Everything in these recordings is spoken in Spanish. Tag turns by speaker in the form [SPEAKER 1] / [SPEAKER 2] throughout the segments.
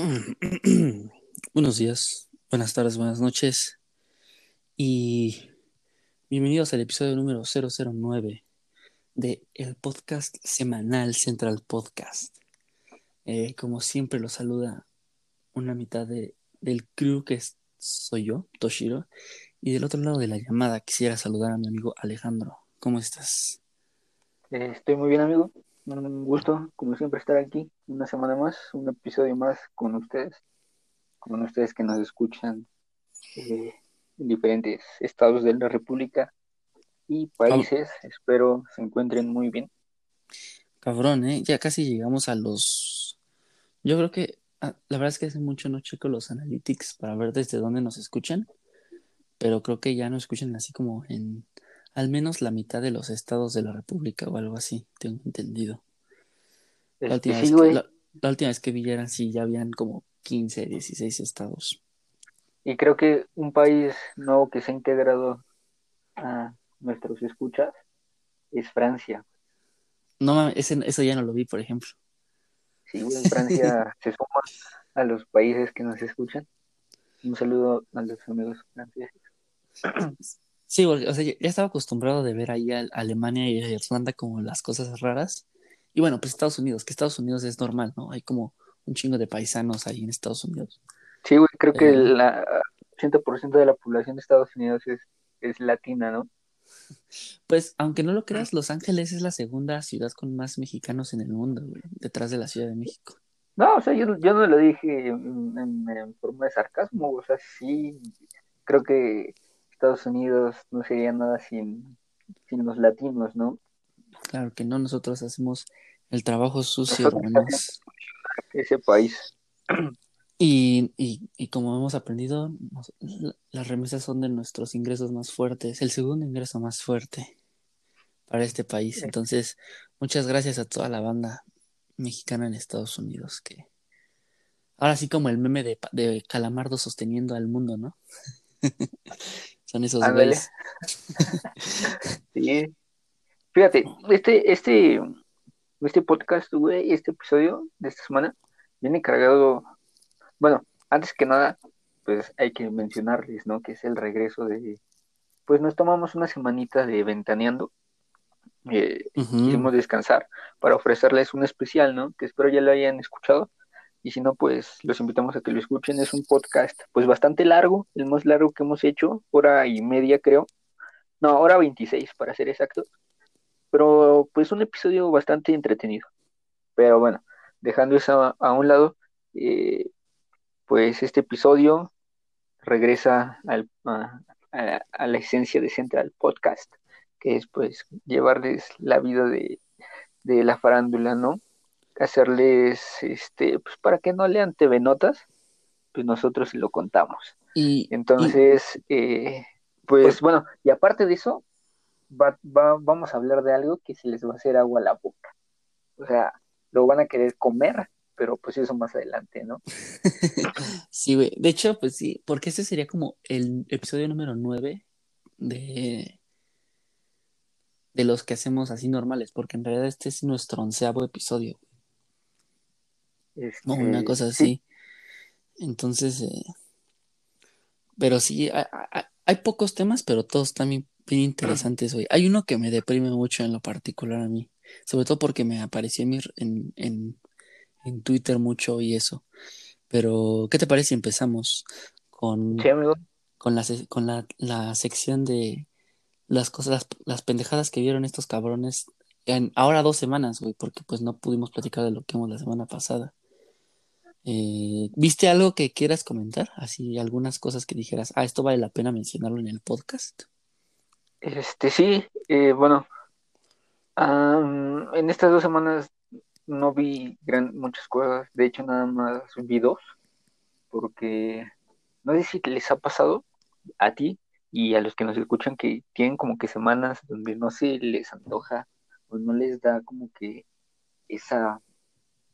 [SPEAKER 1] Buenos días, buenas tardes, buenas noches y bienvenidos al episodio número 009 de el podcast semanal Central Podcast. Eh, como siempre los saluda una mitad de, del crew que soy yo, Toshiro, y del otro lado de la llamada quisiera saludar a mi amigo Alejandro. ¿Cómo estás?
[SPEAKER 2] Eh, estoy muy bien, amigo. Un gusto, como siempre, estar aquí una semana más, un episodio más con ustedes, con ustedes que nos escuchan eh, en diferentes estados de la República y países. Espero se encuentren muy bien.
[SPEAKER 1] Cabrón, ¿eh? Ya casi llegamos a los... Yo creo que ah, la verdad es que hace mucho no checo los analytics para ver desde dónde nos escuchan, pero creo que ya nos escuchan así como en al menos la mitad de los estados de la República o algo así, tengo entendido. La última, vez, que, la, última vez que vi sí, ya habían como 15, 16 estados.
[SPEAKER 2] Y creo que un país nuevo que se ha integrado a nuestros escuchas es Francia.
[SPEAKER 1] No, eso ya no lo vi, por ejemplo.
[SPEAKER 2] Sí, en Francia se suma a los países que nos escuchan. Un saludo a los amigos franceses.
[SPEAKER 1] Sí, o sea, ya estaba acostumbrado de ver ahí a Alemania y a Irlanda como las cosas raras. Y bueno, pues Estados Unidos, que Estados Unidos es normal, ¿no? Hay como un chingo de paisanos ahí en Estados Unidos.
[SPEAKER 2] Sí, güey, creo que el 80% de la población de Estados Unidos es, es latina, ¿no?
[SPEAKER 1] Pues, aunque no lo creas, Los Ángeles es la segunda ciudad con más mexicanos en el mundo, güey, detrás de la Ciudad de México.
[SPEAKER 2] No, o sea, yo, yo no lo dije en, en forma de sarcasmo, o sea, sí, creo que Estados Unidos no sería nada sin, sin los latinos, ¿no?
[SPEAKER 1] Claro que no, nosotros hacemos el trabajo sucio, hermanos.
[SPEAKER 2] Ese país.
[SPEAKER 1] Y, y, y, como hemos aprendido, las remesas son de nuestros ingresos más fuertes, el segundo ingreso más fuerte para este país. Entonces, muchas gracias a toda la banda mexicana en Estados Unidos, que ahora sí como el meme de, de Calamardo sosteniendo al mundo, ¿no? Son esos güeyes.
[SPEAKER 2] sí. Fíjate, este, este, este podcast, güey, este episodio de esta semana, viene cargado. Bueno, antes que nada, pues hay que mencionarles, ¿no? Que es el regreso de. Pues nos tomamos una semanita de ventaneando. Eh, descansar para ofrecerles un especial, ¿no? Que espero ya lo hayan escuchado y si no, pues los invitamos a que lo escuchen. Es un podcast pues bastante largo, el más largo que hemos hecho, hora y media creo. No, hora 26 para ser exacto. Pero pues un episodio bastante entretenido. Pero bueno, dejando eso a, un lado, eh, pues este episodio regresa al, a, la esencia de Central Podcast, que es pues llevarles la vida de, de la farándula, ¿no? hacerles, este, pues para que no lean TV Notas, pues nosotros lo contamos. Y, Entonces, eh, pues, pues, bueno, y aparte de eso, va, vamos a hablar de algo que se les va a hacer agua a la boca. O sea, lo van a querer comer, pero pues eso más adelante, ¿no?
[SPEAKER 1] sí, güey. De hecho, pues sí, porque ese sería como el episodio número 9 de de los que hacemos así normales, porque en realidad este es nuestro onceavo episodio. Este, una cosa así. Entonces, eh, pero sí, hay, pocos temas, pero todos también bien interesantes hoy. Hay uno que me deprime mucho en lo particular a mí, sobre todo porque me apareció en, en, en, Twitter mucho y eso. Pero, ¿qué te parece si empezamos con, con, la, con la, la sección de las cosas, las, las pendejadas que vieron estos cabrones en ahora dos semanas, güey, porque pues no pudimos platicar de lo que vimos la semana pasada. Eh, ¿Viste algo que quieras comentar? Así, algunas cosas que dijeras, ah, esto vale la pena mencionarlo en el podcast.
[SPEAKER 2] Este, sí, eh, bueno, en estas dos semanas no vi gran, muchas cosas, de hecho nada más vi dos, porque no sé si les ha pasado a ti y a los que nos escuchan que tienen como que semanas donde no se les antoja o no les da como que esa,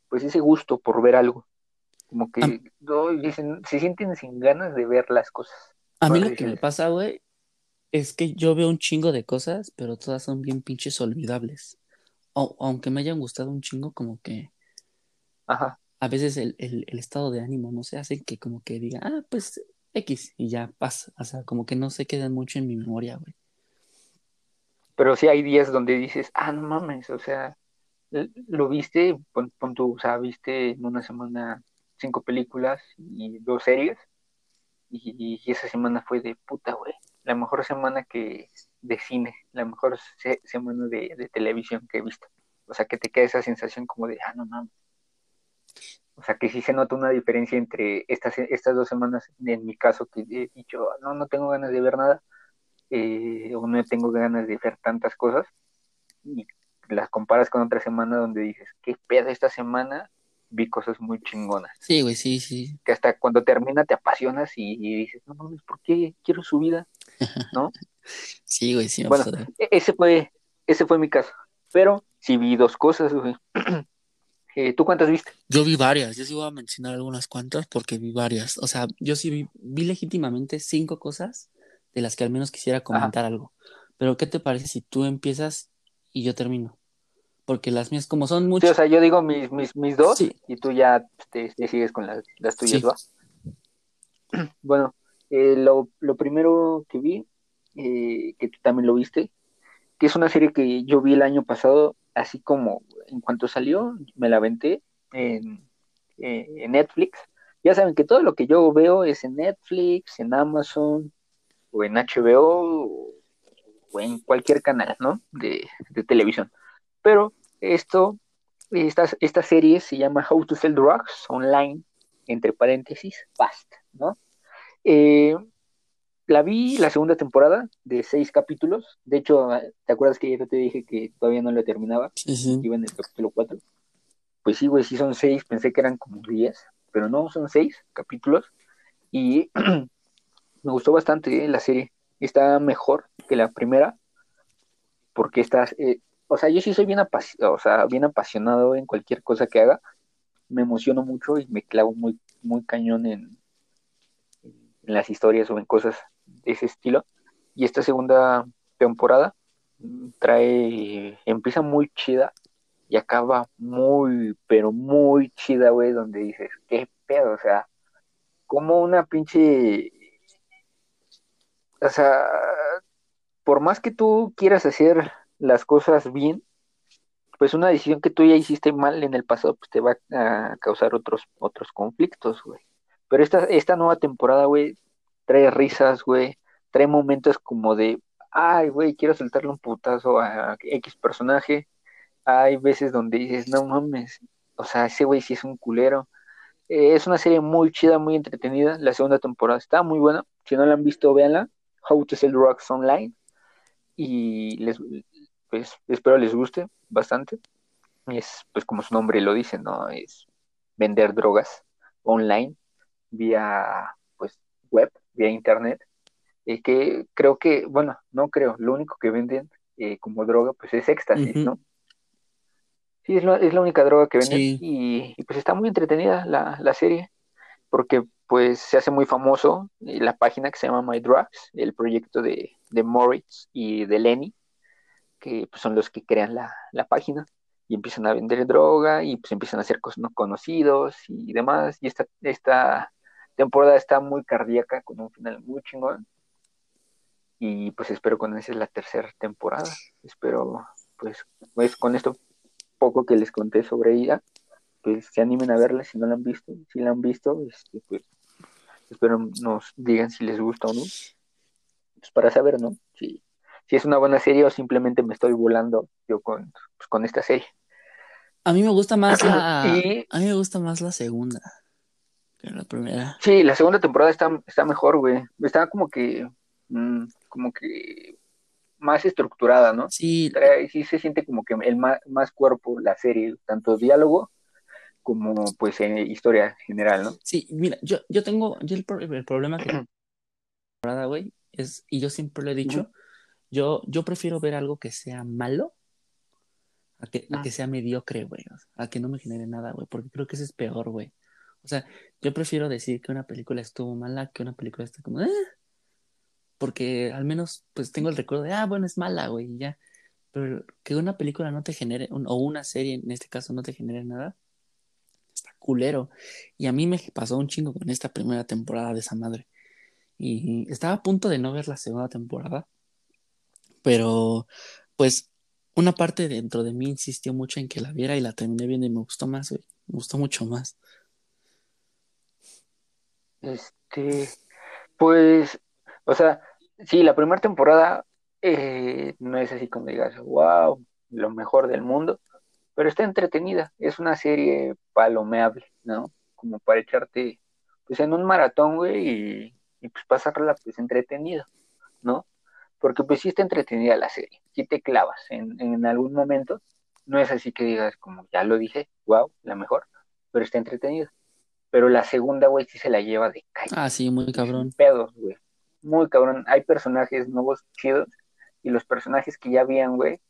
[SPEAKER 2] pues ese gusto por ver algo. Como que dicen, se sienten sin ganas de ver las cosas.
[SPEAKER 1] A mí lo que me pasa, güey, es que yo veo un chingo de cosas, pero todas son bien pinches olvidables. O, aunque me hayan gustado un chingo, como que.
[SPEAKER 2] Ajá.
[SPEAKER 1] a veces el, el, el estado de ánimo no se hace que como que diga, ah, pues X, y ya pasa. O sea, como que no se quedan mucho en mi memoria, güey.
[SPEAKER 2] Pero sí hay días donde dices, ah, no mames, o sea, lo viste, pon, pon o sea, viste en una semana cinco películas y dos series, y, y esa semana fue de puta, güey. La mejor semana que de cine, la mejor se- semana de, de televisión que he visto. O sea, que te queda esa sensación como de, ah, no mames. O sea, que sí se nota una diferencia entre estas, estas dos semanas, en mi caso, que he dicho, no, no tengo ganas de ver nada, eh, o no tengo ganas de ver tantas cosas, y las comparas con otra semana donde dices, qué pedo esta semana, vi cosas muy chingonas,
[SPEAKER 1] Sí, güey, sí, sí.
[SPEAKER 2] que hasta cuando termina te apasionas y, y dices, no mames, ¿por qué quiero su vida? ¿No?
[SPEAKER 1] Sí, güey, sí me
[SPEAKER 2] Bueno,
[SPEAKER 1] pasó
[SPEAKER 2] e- ese fue, ese fue mi caso, pero sí vi dos cosas, güey. Eh, ¿Tú cuántas viste?
[SPEAKER 1] Yo vi varias, yo sí voy a mencionar algunas cuantas porque vi varias. O sea, yo sí vi, vi legítimamente cinco cosas de las que al menos quisiera comentar algo. Pero ¿qué te parece si tú empiezas y yo termino? Porque las mías, como son
[SPEAKER 2] Sí, o
[SPEAKER 1] muchas,
[SPEAKER 2] sea, yo digo mis, mis, mis dos
[SPEAKER 1] Sí.
[SPEAKER 2] y tú ya te, te sigues con las, las tuyas,
[SPEAKER 1] Sí.
[SPEAKER 2] ¿va? Bueno, eh, lo, lo primero que vi, eh, que tú también lo viste, que es una serie que yo vi el año pasado, así como en cuanto salió, me la aventé en, eh, Netflix. Ya saben que todo lo que yo veo es en Netflix, en Amazon o en HBO o, o en cualquier canal, ¿no? De, de televisión. Pero esto, esta, esta serie se llama How to Sell Drugs Online, entre paréntesis, Fast, ¿no? Eh, la vi la segunda temporada de seis capítulos. De hecho, ¿te acuerdas que yo te dije que todavía no la terminaba?
[SPEAKER 1] sí, sí.
[SPEAKER 2] Iba en el capítulo 4. Pues sí, güey, sí son seis. Pensé que eran como 10, pero no, son seis capítulos. Y me gustó bastante eh, la serie. Está mejor que la primera, porque estás, eh, o sea, yo sí soy bien, apasi- o sea, bien apasionado en cualquier cosa que haga. Me emociono mucho y me clavo muy, muy cañón en, en las historias o en cosas de ese estilo. Y esta segunda temporada mm, trae, empieza muy chida y acaba muy, pero muy chida, güey, donde dices, qué pedo, o sea, como una pinche, o sea, por más que tú quieras hacer las cosas bien, pues una decisión que tú ya hiciste mal en el pasado, pues te va a causar otros, otros conflictos, güey. Pero esta, esta nueva temporada, güey, trae risas, güey, trae momentos como de, ay, güey, quiero soltarle un putazo a X personaje. Hay veces donde dices, no mames, o sea, ese güey sí es un culero. Eh, es una serie muy chida, muy entretenida. La segunda temporada está muy buena. Si no la han visto, véanla. How to Sell Drugs Online. Y les, pues, espero les guste bastante. Es, pues, como su nombre lo dice, ¿no? Es vender drogas online vía, pues, web, vía internet. Eh, que creo que, bueno, no creo, lo único que venden eh, como droga, pues, es éxtasis. ¿no? Sí, es la, es la única droga que venden
[SPEAKER 1] Sí.
[SPEAKER 2] y, y, pues está muy entretenida la, la serie porque pues se hace muy famoso eh, la página que se llama My Drugs, el proyecto de, de Moritz y de Lenny, que pues, son los que crean la, la página y empiezan a vender droga y pues empiezan a ser cos- conocidos y demás. Y esta, esta temporada está muy cardíaca con un final muy chingón. Y pues espero con esa es la tercera temporada. Espero pues, pues con esto poco que les conté sobre ella, pues se animen a verla si no la han visto. Si la han visto, este, pues espero nos digan si les gusta o no. Pues para saber, ¿no? Si, si es una buena serie o simplemente me estoy volando yo con, pues, con esta serie.
[SPEAKER 1] A mí me gusta más la,
[SPEAKER 2] Y-
[SPEAKER 1] a mí me gusta más la segunda que la primera.
[SPEAKER 2] Sí, la segunda temporada está, está mejor, güey. Está como que, mm, como que más estructurada, ¿no?
[SPEAKER 1] Sí,
[SPEAKER 2] Trae- sí se siente como que el más, más cuerpo la serie, tanto diálogo como pues eh, historia general, ¿no?
[SPEAKER 1] Sí, mira, yo, yo tengo, yo el, pro- el problema que temporada, güey, es, y yo siempre lo he dicho, yo, yo prefiero ver algo que sea malo a que, a
[SPEAKER 2] Ah.
[SPEAKER 1] que sea mediocre, güey, a que no me genere nada, güey, porque creo que eso es peor, güey. O sea, yo prefiero decir que una película estuvo mala que una película está como, "Eh", porque al menos, pues tengo el recuerdo de, ah, bueno, es mala, güey, y ya. Pero que una película no te genere, o una serie en este caso no te genere nada, está culero. Y a mí me pasó un chingo con esta primera temporada de esa madre. Y estaba a punto de no ver la segunda temporada. Pero, pues, una parte dentro de mí insistió mucho en que la viera y la terminé viendo y me gustó más, güey. Me gustó mucho más.
[SPEAKER 2] Este, pues, o sea, sí, la primera temporada eh, no es así como digas, wow, lo mejor del mundo, pero está entretenida, es una serie palomeable, ¿no? Como para echarte, pues en un maratón, güey, y, pues pasarla, pues entretenido, ¿no? Porque pues sí está entretenida la serie, sí te clavas en, en algún momento, no es así que digas, como ya lo dije, wow, la mejor, pero está entretenida. Pero la segunda, güey, sí se la lleva de calle.
[SPEAKER 1] Ah, sí, muy cabrón.
[SPEAKER 2] Pedos, güey. Muy cabrón. Hay personajes nuevos chidos y los personajes que ya habían, güey,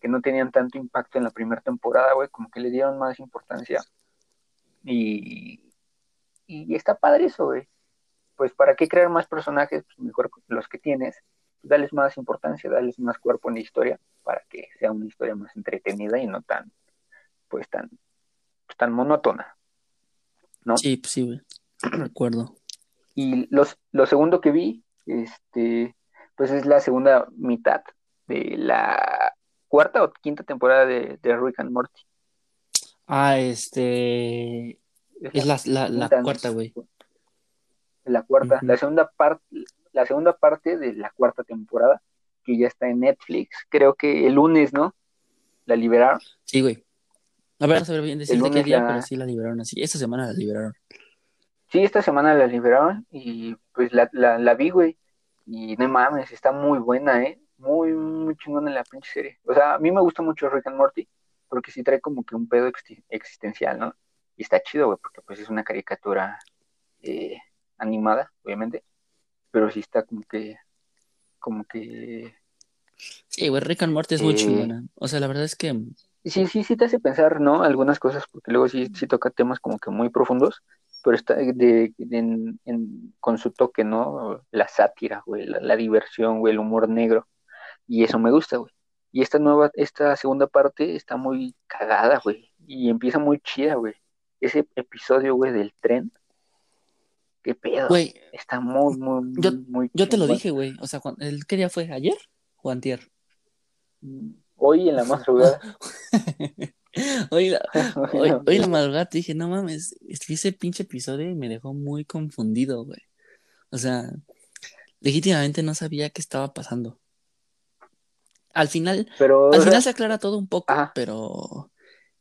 [SPEAKER 2] que no tenían tanto impacto en la primera temporada, güey, como que le dieron más importancia. Y, y está padre eso, güey. Pues para qué crear más personajes, pues mejor los que tienes, dales más importancia, dales más cuerpo en la historia para que sea una historia más entretenida y no tan, pues tan, pues, tan monótona. ¿No?
[SPEAKER 1] Sí, pues sí, güey. Recuerdo.
[SPEAKER 2] Y los, lo segundo que vi, este, pues es la segunda mitad de la cuarta o quinta temporada de, de Rick and Morty.
[SPEAKER 1] Ah, este. Es la, la, la cuarta, güey.
[SPEAKER 2] La cuarta, la segunda parte, la segunda parte de la cuarta temporada, que ya está en Netflix. Creo que el lunes, ¿no? La liberaron.
[SPEAKER 1] Sí, güey. A ver, a ver bien decirte qué día, pero sí la liberaron así. Esta semana la liberaron.
[SPEAKER 2] Sí, esta semana la liberaron y pues la, la, la vi, güey. Y no mames, está muy buena, ¿eh? Muy, muy chingona la pinche serie. O sea, a mí me gusta mucho Rick and Morty porque sí trae como que un pedo existencial, ¿no? Y está chido, güey, porque pues es una caricatura eh, animada, obviamente. Pero sí está como que, como que...
[SPEAKER 1] Sí, güey, Rick and Morty es muy eh, chingona. O sea, la verdad es que
[SPEAKER 2] sí, sí, sí te hace pensar, ¿no? Algunas cosas, porque luego sí, sí toca temas como que muy profundos, pero está de, con su toque, ¿no? La sátira, güey, la, diversión, güey, el humor negro. Y eso me gusta, güey. Y esta nueva, esta segunda parte está muy cagada, güey. Y empieza muy chida, güey. Ese episodio, güey, del tren. Qué pedo. Güey. Está muy, muy,
[SPEAKER 1] yo,
[SPEAKER 2] muy
[SPEAKER 1] Yo te lo dije, güey. O sea, ¿qué día fue? ¿Ayer o antier?
[SPEAKER 2] Mm, hoy en la madrugada.
[SPEAKER 1] hoy, la, hoy, hoy, en la madrugada te dije, no mames, ese pinche episodio me dejó muy confundido, güey. O sea, legítimamente no sabía qué estaba pasando. Al final, pero, al final se aclara todo un poco, pero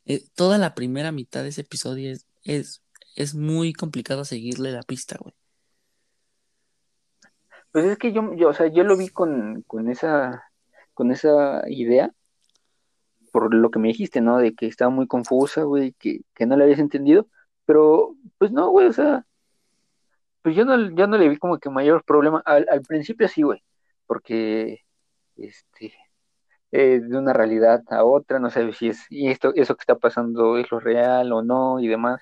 [SPEAKER 1] eh, toda la primera mitad de ese episodio es, es, es muy complicado seguirle la pista, güey.
[SPEAKER 2] Pues es que yo, yo, o sea, yo lo vi con, con esa, con esa idea, por lo que me dijiste, ¿no? De que estaba muy confusa, güey, que, que no le habías entendido, pero pues no, güey, o sea, pues yo no, yo no le vi como que mayor problema. Al, principio sí, güey, porque, este, eh, de una realidad a otra, no sabes si es, y esto, eso que está pasando es lo real o no y demás,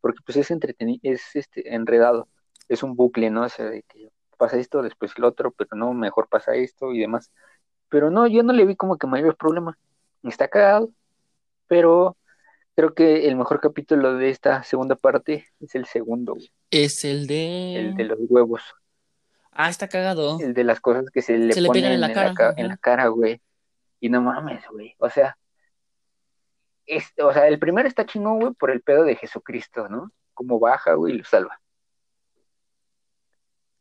[SPEAKER 2] porque pues es entretenido, es este, enredado, es un bucle, ¿no? O sea, de que pasa esto, después lo otro, pero no, mejor pasa esto y demás. Pero no, yo no le vi como que mayor problema está cagado, pero creo que el mejor capítulo de esta segunda parte es el segundo.
[SPEAKER 1] Es el de...
[SPEAKER 2] El de los huevos.
[SPEAKER 1] Ah, está cagado.
[SPEAKER 2] El de las cosas que se le, ponen en la cara, en la, cara, güey. Y no mames, güey. O sea, es, o sea, el primero está chingón, güey, por el pedo de Jesucristo, ¿no? Como baja, güey, y lo salva.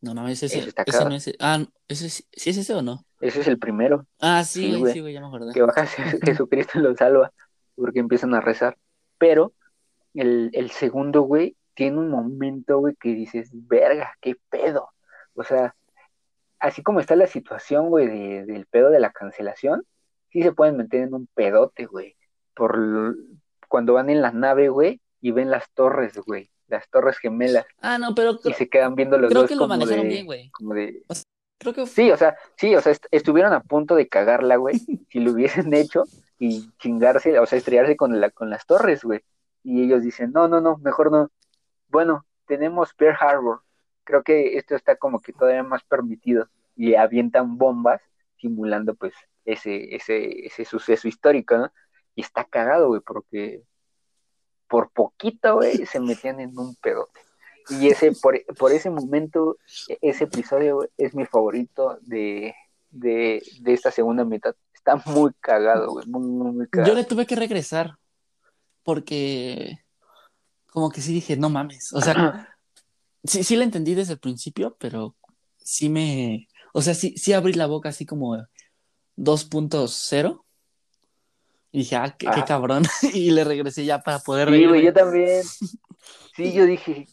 [SPEAKER 1] No, no, ese, ese, ese no es. Ah, ¿ese, ¿sí es ese o no?
[SPEAKER 2] Ese es el primero.
[SPEAKER 1] Ah, sí, güey, sí, güey, ya me acordé.
[SPEAKER 2] Que baja Jesucristo lo salva, porque empiezan a rezar. Pero el, el segundo, güey, tiene un momento, güey, que dices, verga, qué pedo. O sea, así como está la situación, güey, de, del pedo de la cancelación, sí se pueden meter en un pedote, güey. Por cuando van en la nave, güey, y ven las torres, güey las Torres Gemelas.
[SPEAKER 1] Ah, no, pero.
[SPEAKER 2] Y se quedan viendo los
[SPEAKER 1] creo
[SPEAKER 2] dos.
[SPEAKER 1] que lo manejaron bien, güey.
[SPEAKER 2] Como de.
[SPEAKER 1] Creo que...
[SPEAKER 2] Sí, o sea, sí, o sea, estuvieron a punto de cagarla, güey, si lo hubiesen hecho y chingarse, o sea, estrellarse con, la, con las torres, güey. Y ellos dicen, no, no, no, mejor no. Bueno, tenemos Pearl Harbor. Creo que esto está como que todavía más permitido. Y avientan bombas simulando, pues, ese, ese, ese suceso histórico, ¿no? Y está cagado, güey, porque por poquito, güey, se metían en un pedote. Y ese, por, por ese momento, e, ese episodio es mi favorito de, de, de esta segunda mitad. Está muy cagado, güey, muy, muy, muy cagado.
[SPEAKER 1] Yo le tuve que regresar porque como que sí dije, no mames, o sea, sí, sí la entendí desde el principio, pero sí me, o sea, sí, sí abrí la boca así como 2.0 y dije, ah, qué, qué
[SPEAKER 2] Ajá.
[SPEAKER 1] cabrón, y le regresé ya para poder
[SPEAKER 2] Sí, güey, yo también. Sí, yo dije,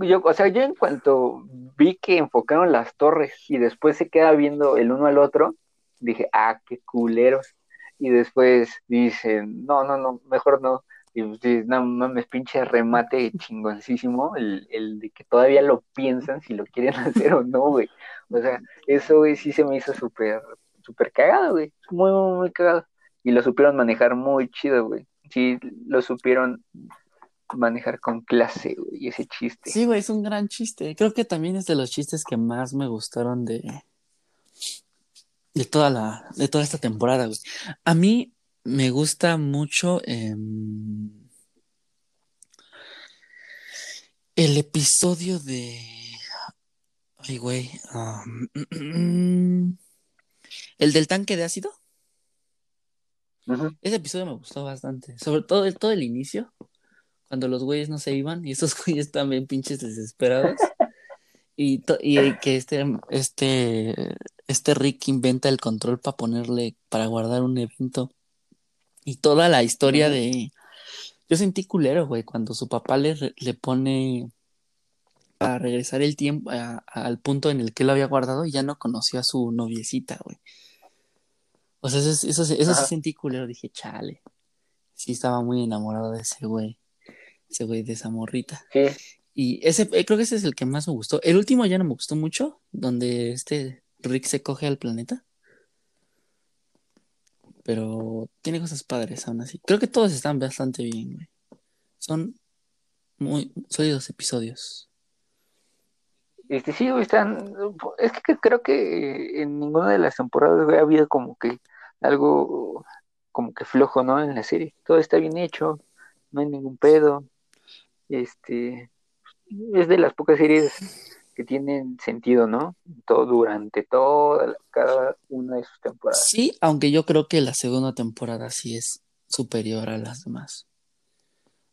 [SPEAKER 2] Yo, o sea, yo en cuanto vi que enfocaron las torres y después se queda viendo el uno al otro, dije, ah, qué culeros. Y después dicen, no, no, no, mejor no. Y pues, no mames, pinche remate chingoncísimo, el, el de que todavía lo piensan si lo quieren hacer o no, güey. O sea, eso, güey, sí se me hizo súper, súper cagado, güey. Muy, muy, muy cagado. Y lo supieron manejar muy chido, güey. Sí, lo supieron manejar con clase, güey, ese chiste.
[SPEAKER 1] Sí, güey, es un gran chiste. Creo que también es de los chistes que más me gustaron de, de toda la, de toda esta temporada, güey. A mí me gusta mucho em, el episodio de. Ay, güey. um, el del tanque de ácido. Ese episodio me gustó bastante. Sobre todo el, todo el inicio. Cuando los güeyes no se iban y esos güeyes bien pinches desesperados. Y, y que este, este, este Rick inventa el control para ponerle, para guardar un evento. Y toda la historia de. Yo sentí culero, güey, cuando su papá le, le pone para regresar el tiempo a- al punto en el que lo había guardado y ya no conoció a su noviecita, güey. O sea, eso, eso, eso sí
[SPEAKER 2] Ajá.
[SPEAKER 1] sentí culero, dije, chale. Sí, estaba muy enamorado de ese güey. Ese güey de esa morrita.
[SPEAKER 2] Sí,
[SPEAKER 1] Y ese, eh, creo que ese es el que más me gustó. El último ya no me gustó mucho, donde este Rick se coge al planeta. Pero tiene cosas padres aún así. Creo que todos están bastante bien, güey. Son muy sólidos episodios.
[SPEAKER 2] este sí, güey, están, es que creo que en ninguna de las temporadas, güey, ha habido como que algo como que flojo, ¿no? En la serie. Todo está bien hecho, no hay ningún pedo. Este, es de las pocas series que tienen sentido, ¿no? Todo, durante toda, cada una de sus temporadas.
[SPEAKER 1] Sí, aunque yo creo que la segunda temporada sí es superior a las demás.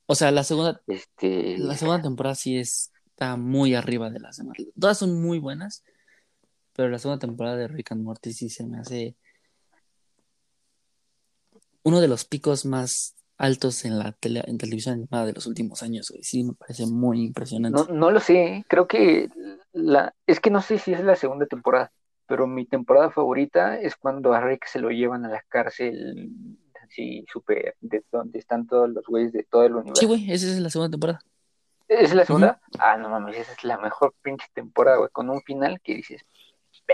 [SPEAKER 1] O sea, la segunda,
[SPEAKER 2] Este,
[SPEAKER 1] la segunda temporada sí está muy arriba de las demás. Todas son muy buenas, pero la segunda temporada de Rick and Morty sí se me hace uno de los picos más altos en la tele- en televisión animada de los últimos años, güey. Sí, me parece muy impresionante.
[SPEAKER 2] no, no lo sé, creo que la, es que no sé si es la segunda temporada, pero mi temporada favorita es cuando a Rick se lo llevan a la cárcel, así súper, de donde están todos los güeyes de todo el universo.
[SPEAKER 1] Sí, güey, esa es la segunda temporada.
[SPEAKER 2] ¿Esa es la segunda? Ah, no mames, esa es la mejor pinche temporada, güey, con un final que dices,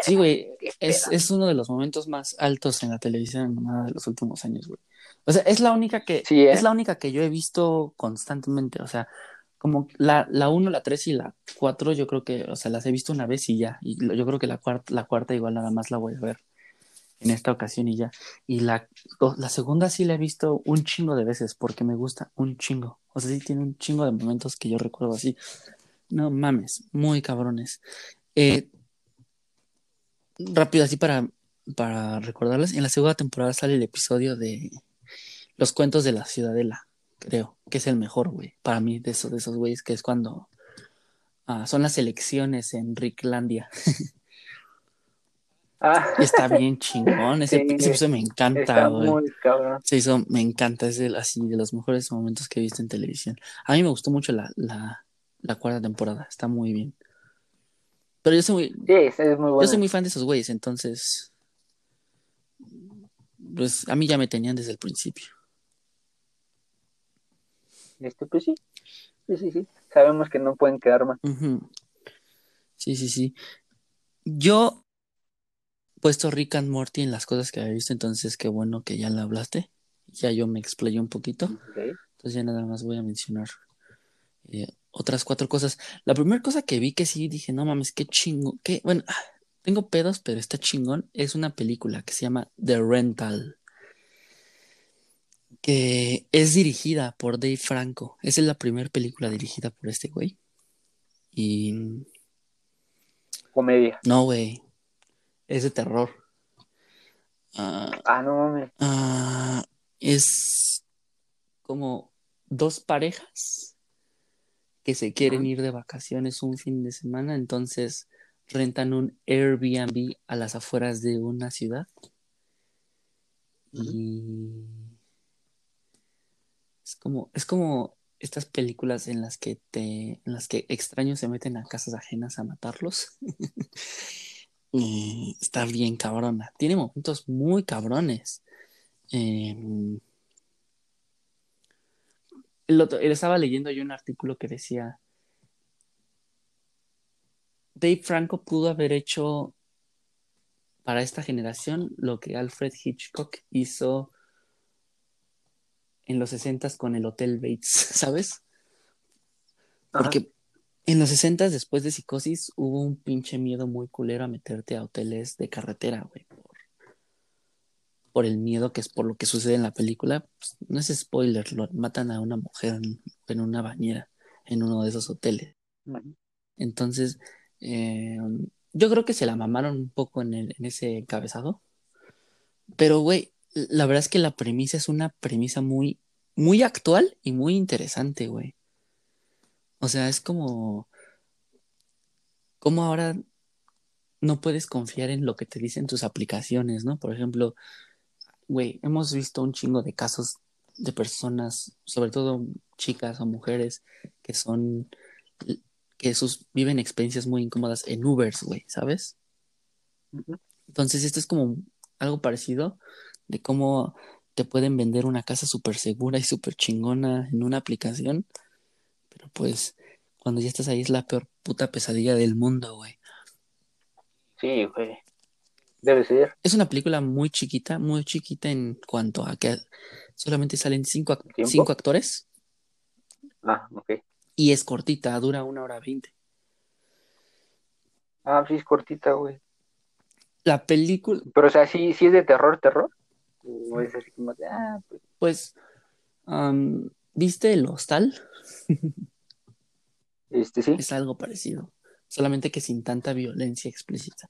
[SPEAKER 1] Sí, güey, es, es uno de los momentos más altos en la televisión animada de los últimos años, güey. O sea, es la única que,
[SPEAKER 2] Sí, ¿eh?
[SPEAKER 1] es la única que yo he visto constantemente. O sea, como la, la 1, la 3 y la 4, yo creo que, o sea, las he visto una vez y ya. Y yo creo que la cuarta, la cuarta igual nada más la voy a ver en esta ocasión y ya. Y la, la segunda sí la he visto un chingo de veces porque me gusta un chingo. O sea, sí tiene un chingo de momentos que yo recuerdo así. No mames, muy cabrones. Eh, rápido así para, para recordarles, en la segunda temporada sale el episodio de Los cuentos de la ciudadela, creo, que es el mejor, güey, para mí, de esos, de esos güeyes, que es cuando ah, son las elecciones en Ricklandia.
[SPEAKER 2] Ah,
[SPEAKER 1] está bien chingón, ese,
[SPEAKER 2] Sí,
[SPEAKER 1] ese episodio me encanta, güey. Se hizo, me encanta, es el- así de los mejores momentos que he visto en televisión. A mí me gustó mucho la, la, la cuarta temporada, está muy bien. Pero yo soy muy,
[SPEAKER 2] Sí, es muy
[SPEAKER 1] Yo
[SPEAKER 2] buena.
[SPEAKER 1] soy muy fan de esos güeyes, entonces. Pues a mí ya me tenían desde el principio.
[SPEAKER 2] Este, pues sí, sí, sí, sí. Sabemos que no pueden quedar mal.
[SPEAKER 1] Ujú. Sí, sí, sí. Yo he puesto Rick and Morty en las cosas que había visto, entonces qué bueno que ya la hablaste. Ya yo me explayé un poquito, entonces ya nada más voy a mencionar eh, otras cuatro cosas. La primera cosa que vi que sí dije, no mames, qué chingo, qué, bueno, ah, tengo pedos, pero está chingón, es una película que se llama The Rental. Que es dirigida por Dave Franco. Esa es la primera película dirigida por este güey. Y
[SPEAKER 2] Comedia.
[SPEAKER 1] no, güey. Es de terror. Ah,
[SPEAKER 2] Ah, no mames.
[SPEAKER 1] ah, es como dos parejas que se quieren ir de vacaciones un fin de semana, entonces rentan un Airbnb a las afueras de una ciudad. Y es como, es como estas películas en las que te, en las que extraños se meten a casas ajenas a matarlos. Está bien cabrona. Tiene momentos muy cabrones. Eh, estaba leyendo yo un artículo que decía Dave Franco pudo haber hecho para esta generación lo que Alfred Hitchcock hizo en los 60 con el Hotel Bates, ¿sabes?
[SPEAKER 2] Ajá.
[SPEAKER 1] Porque en los 60 después de Psicosis hubo un pinche miedo muy culero a meterte a hoteles de carretera, güey, por, por el miedo que es por lo que sucede en la película. Pues, no es spoiler, lo matan a una mujer en, en una bañera en uno de esos hoteles. Entonces, eh, yo creo que se la mamaron un poco en, el- en ese encabezado. Pero, güey, la verdad es que la premisa es una premisa muy, muy actual y muy interesante, güey. O sea, es como, como ahora no puedes confiar en lo que te dicen tus aplicaciones, ¿no? Por ejemplo, güey, hemos visto un chingo de casos de personas, sobre todo chicas o mujeres, que son, que sus, viven experiencias muy incómodas en Ubers, güey, ¿sabes? Entonces, esto es como algo parecido de cómo te pueden vender una casa súper segura y súper chingona en una aplicación, pero pues cuando ya estás ahí es la peor puta pesadilla del mundo, güey.
[SPEAKER 2] Sí, güey. Debe ser.
[SPEAKER 1] Es una película muy chiquita, muy chiquita en cuanto a que solamente salen cinco, cinco actores
[SPEAKER 2] Ah, ok.
[SPEAKER 1] y es cortita, dura una hora veinte.
[SPEAKER 2] Ah, sí, es cortita, güey.
[SPEAKER 1] La película,
[SPEAKER 2] Pero, o sea, sí, sí es de terror, terror. O es así como de, ah, pues,
[SPEAKER 1] pues, ¿viste el hostal?
[SPEAKER 2] este sí.
[SPEAKER 1] Es algo parecido, solamente que sin tanta violencia explícita.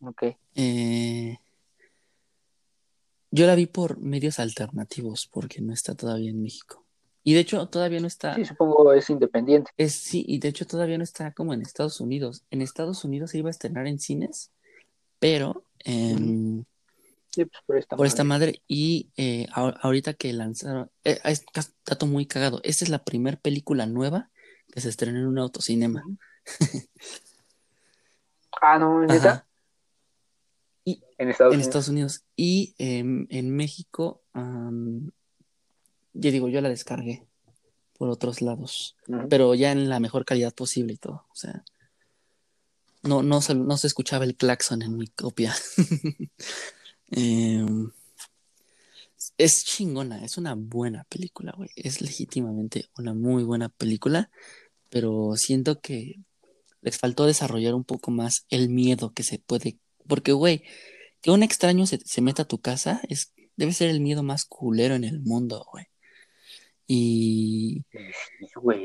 [SPEAKER 2] Ok.
[SPEAKER 1] Eh, yo la vi por medios alternativos porque no está todavía en México. Y de hecho todavía no está,
[SPEAKER 2] Sí, supongo es independiente.
[SPEAKER 1] es sí, y de hecho todavía no está como en Estados Unidos. En Estados Unidos se iba a estrenar en cines, pero em,
[SPEAKER 2] Sí, pues por esta
[SPEAKER 1] por esta
[SPEAKER 2] madre.
[SPEAKER 1] y eh, ahor- ahorita que lanzaron, eh, es cas- dato muy cagado, esta es la primera película nueva que se estrenó en un autocinema.
[SPEAKER 2] Ah, no, En Estados
[SPEAKER 1] en
[SPEAKER 2] Unidos.
[SPEAKER 1] Estados Unidos y em, en México, am, yo digo, yo la descargué por otros lados, pero ya en la mejor calidad posible y todo. O sea, no, no, se, no se escuchaba el claxon en mi copia. Em, es chingona, es una buena película, güey. Es legítimamente una muy buena película, pero siento que les faltó desarrollar un poco más el miedo que se puede. Porque, güey, que un extraño se, se meta a tu casa es, debe ser el miedo más culero en el mundo, güey. Y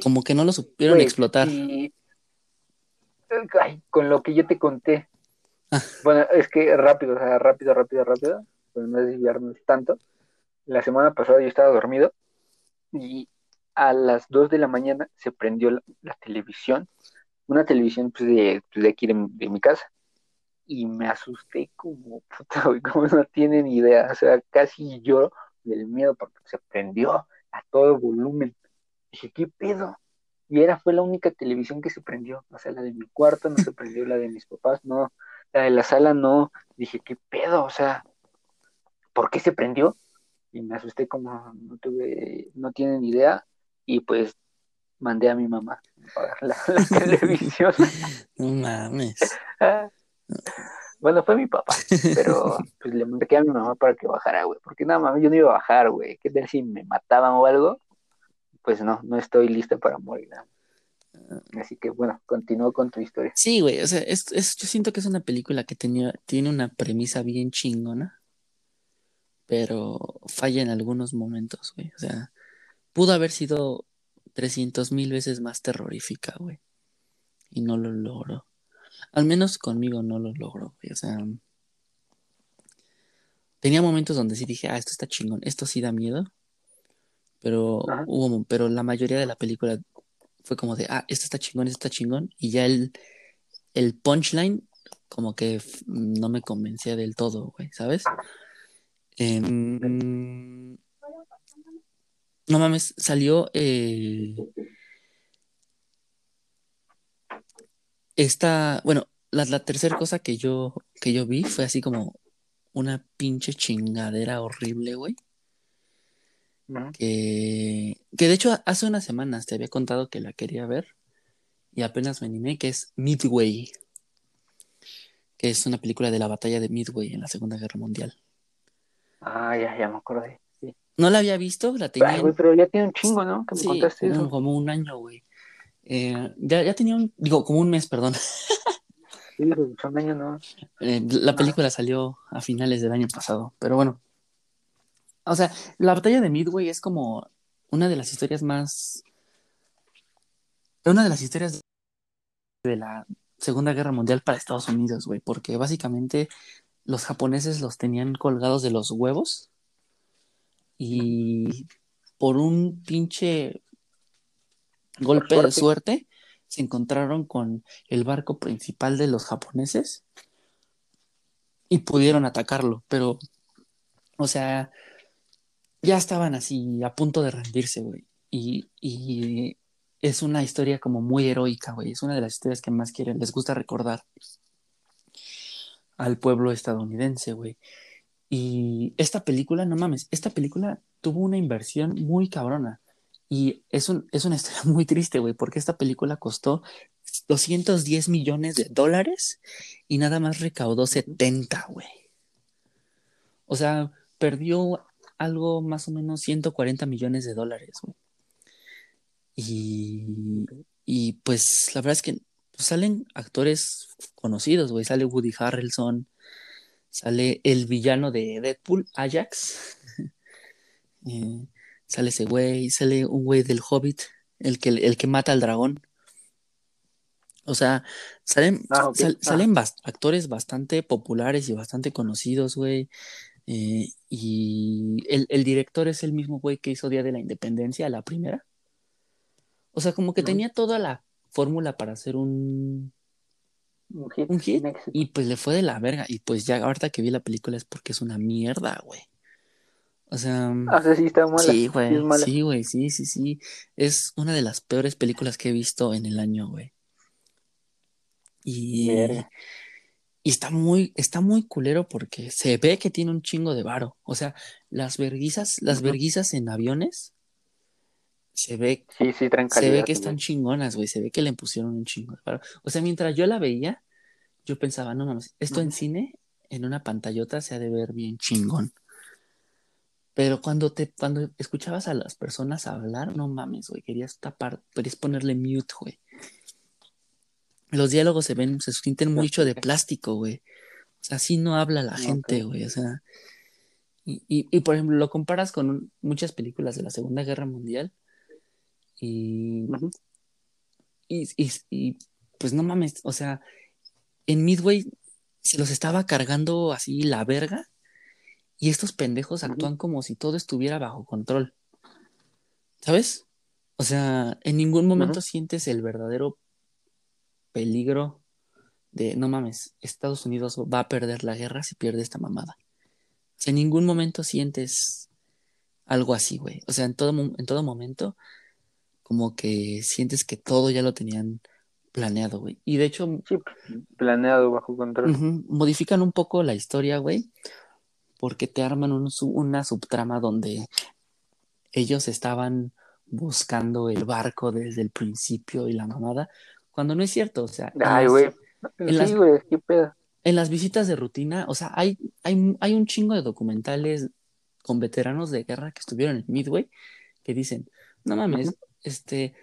[SPEAKER 1] como que no lo supieron explotar.
[SPEAKER 2] y- Ay, con lo que yo te conté. Bueno, es que rápido, o sea, rápido, rápido, rápido, pues no desviarnos tanto. La semana pasada yo estaba dormido y a las 2 de la mañana se prendió la, la televisión, una televisión pues, de, pues, de aquí de, de mi casa. Y me asusté como puta, como no tienen idea. O sea, casi lloro del miedo porque se prendió a todo volumen. Dije, ¿qué pedo? Y era, fue la única televisión que se prendió. O sea, la de mi cuarto no se prendió, la de mis papás no, la de la sala no. Dije, ¿qué pedo? O sea, ¿por qué se prendió? Y me asusté como no tuve, no tienen idea. Y pues mandé a mi mamá a la, la televisión.
[SPEAKER 1] No mames.
[SPEAKER 2] Bueno, fue mi papá, pero pues le mandé a mi mamá para que bajara, güey. Porque nada, mami, yo no iba a bajar, güey. ¿Qué tal si me mataban o algo? Pues no, no estoy lista para morir. ¿no? Así que bueno, continúo con tu historia.
[SPEAKER 1] Sí, güey, o sea, es, es- yo siento que es una película que tenía, tiene una premisa bien chingona, pero falla en algunos momentos, güey. O sea, pudo haber sido 300 mil veces más terrorífica, güey. Y no lo logró. Al menos conmigo no lo logró, güey. O sea, tenía momentos donde sí dije, ah, esto está chingón, esto sí da miedo. Pero
[SPEAKER 2] Ajá.
[SPEAKER 1] hubo, pero la mayoría de la película fue como de, ah, esto está chingón, esto está chingón. Y ya el, el punchline como que no me convencía del todo, güey, ¿sabes? Em, no mames, salió eh, esta, bueno, la, la tercera cosa que yo, que yo vi fue así como una pinche chingadera horrible, güey. Que, que de hecho hace unas semanas te había contado que la quería ver y apenas me animé, que es Midway, que es una película de la batalla de Midway en la Segunda Guerra Mundial.
[SPEAKER 2] Ah, ya, ya me acordé. Sí.
[SPEAKER 1] No la había visto, la tenía
[SPEAKER 2] Ay,
[SPEAKER 1] en-
[SPEAKER 2] güey, pero ya tiene un chingo, ¿no? Que me
[SPEAKER 1] sí,
[SPEAKER 2] contaste
[SPEAKER 1] como,
[SPEAKER 2] eso.
[SPEAKER 1] como un año, güey. Eh, ya, ya tenía un, digo, como un mes, perdón.
[SPEAKER 2] Sí, años, ¿no?
[SPEAKER 1] Eh, la película salió a finales del año pasado, pero bueno. O sea, la batalla de Midway es como una de las historias más. Una de las historias de la Segunda Guerra Mundial para Estados Unidos, güey, porque básicamente los japoneses los tenían colgados de los huevos y por un pinche golpe de
[SPEAKER 2] Suerte.
[SPEAKER 1] se encontraron con el barco principal de los japoneses y pudieron atacarlo, pero, o sea, ya estaban así a punto de rendirse, güey. Y, y es una historia como muy heroica, güey. Es una de las historias que más quieren, les gusta recordar al pueblo estadounidense, güey. Y esta película, no mames, esta película tuvo una inversión muy cabrona. Y es, un, es una historia muy triste, güey, porque esta película costó 210 millones de dólares y nada más recaudó 70, güey. O sea, perdió algo más o menos 140 millones de dólares, güey. Y, y pues la verdad es que pues, salen actores conocidos, güey. Sale Woody Harrelson, sale el villano de Deadpool, Ajax. Eh, sale ese güey, sale un güey del Hobbit, el que, el que mata al dragón. O sea, salen,
[SPEAKER 2] Ah,
[SPEAKER 1] sal-
[SPEAKER 2] Ah.
[SPEAKER 1] salen actores bastante populares y bastante conocidos, güey. Eh, y el, el director es el mismo güey que hizo Día de la Independencia, la primera. O sea, como que tenía toda la fórmula para hacer un,
[SPEAKER 2] Un hit.
[SPEAKER 1] un y pues le fue de la verga. Y pues ya ahorita que vi la película es porque es una mierda, güey. O sea,
[SPEAKER 2] Ah, o sea, sí está mala.
[SPEAKER 1] sí,
[SPEAKER 2] Sí
[SPEAKER 1] güey,
[SPEAKER 2] mala.
[SPEAKER 1] sí, güey, sí, sí, sí. Es una de las peores películas que he visto en el año, güey. Y,
[SPEAKER 2] Verga.
[SPEAKER 1] Y está muy, está muy culero porque se ve que tiene un chingo de varo. O sea, las verguizas, las verguizas en aviones, se ve,
[SPEAKER 2] Sí, sí,
[SPEAKER 1] se ve que están chingonas, güey. Se ve que le pusieron un chingo de varo. O sea, mientras yo la veía, yo pensaba, no mames, esto en cine, en una pantallota, se ha de ver bien chingón. Pero cuando te, cuando escuchabas a las personas hablar, no mames, güey, querías tapar, querías ponerle mute, güey. Los diálogos se ven, se sienten mucho de plástico, güey. O sea, así no habla la
[SPEAKER 2] Ok.
[SPEAKER 1] gente, güey. O sea, y, y, y, por ejemplo, lo comparas con muchas películas de la Segunda Guerra Mundial y, y, y, y, pues no mames, o sea, en Midway se los estaba cargando así la verga y estos pendejos actúan como si todo estuviera bajo control. ¿Sabes? O sea, en ningún momento sientes el verdadero peligro de, no mames, Estados Unidos va a perder la guerra si pierde esta mamada. O sea, en ningún momento sientes algo así, güey. O sea, en todo, en todo momento, como que sientes que todo ya lo tenían planeado, güey. Y de hecho,
[SPEAKER 2] Sí, planeado bajo control.
[SPEAKER 1] modifican un poco la historia, güey, porque te arman un una subtrama donde ellos estaban buscando el barco desde el principio y la mamada, cuando no es cierto, o sea,
[SPEAKER 2] Ay, güey. Sí, güey, qué pedo.
[SPEAKER 1] en las visitas de rutina, o sea, hay, hay, hay un chingo de documentales con veteranos de guerra que estuvieron en Midway que dicen, no mames, este,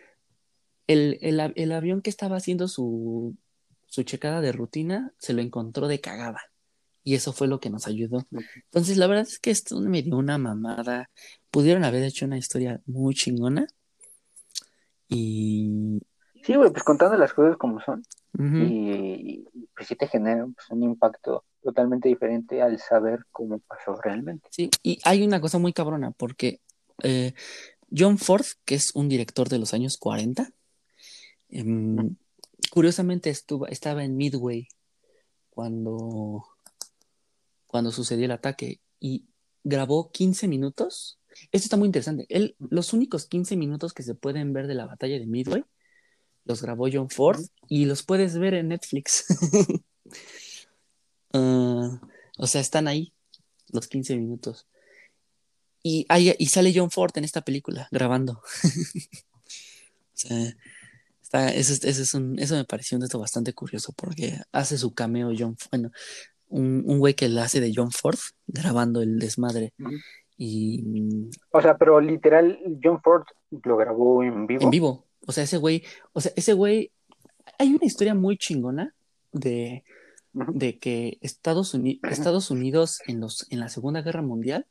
[SPEAKER 1] el, el, el avión que estaba haciendo su, su checada de rutina se lo encontró de cagada Y eso fue lo que nos ayudó. Entonces, la verdad es que esto me dio una mamada. Pudieron haber hecho una historia muy chingona. Y.
[SPEAKER 2] Sí, güey, pues contando las cosas como son. Y pues sí te genera pues, un impacto totalmente diferente al saber cómo pasó realmente.
[SPEAKER 1] Sí, y hay una cosa muy cabrona, porque eh, John Ford, que es un director de los años 40, em, curiosamente estuvo, estaba en Midway cuando, cuando sucedió el ataque y grabó 15 minutos. Esto está muy interesante. Él, los únicos 15 minutos que se pueden ver de la batalla de Midway los grabó John Ford y los puedes ver en Netflix. Ah, o sea, están ahí los 15 minutos. Y, hay- y sale John Ford en esta película grabando. o sea, está, eso, es- eso, es un, eso me pareció un dato bastante curioso porque hace su cameo John, bueno, un, un güey que le hace de John Ford grabando el desmadre. Y
[SPEAKER 2] O sea, pero literal, John Ford lo grabó en vivo.
[SPEAKER 1] en vivo. O sea, ese güey, o sea, ese güey, hay una historia muy chingona de, de que Estados, Uni- Estados Unidos en, los, en la Segunda Guerra Mundial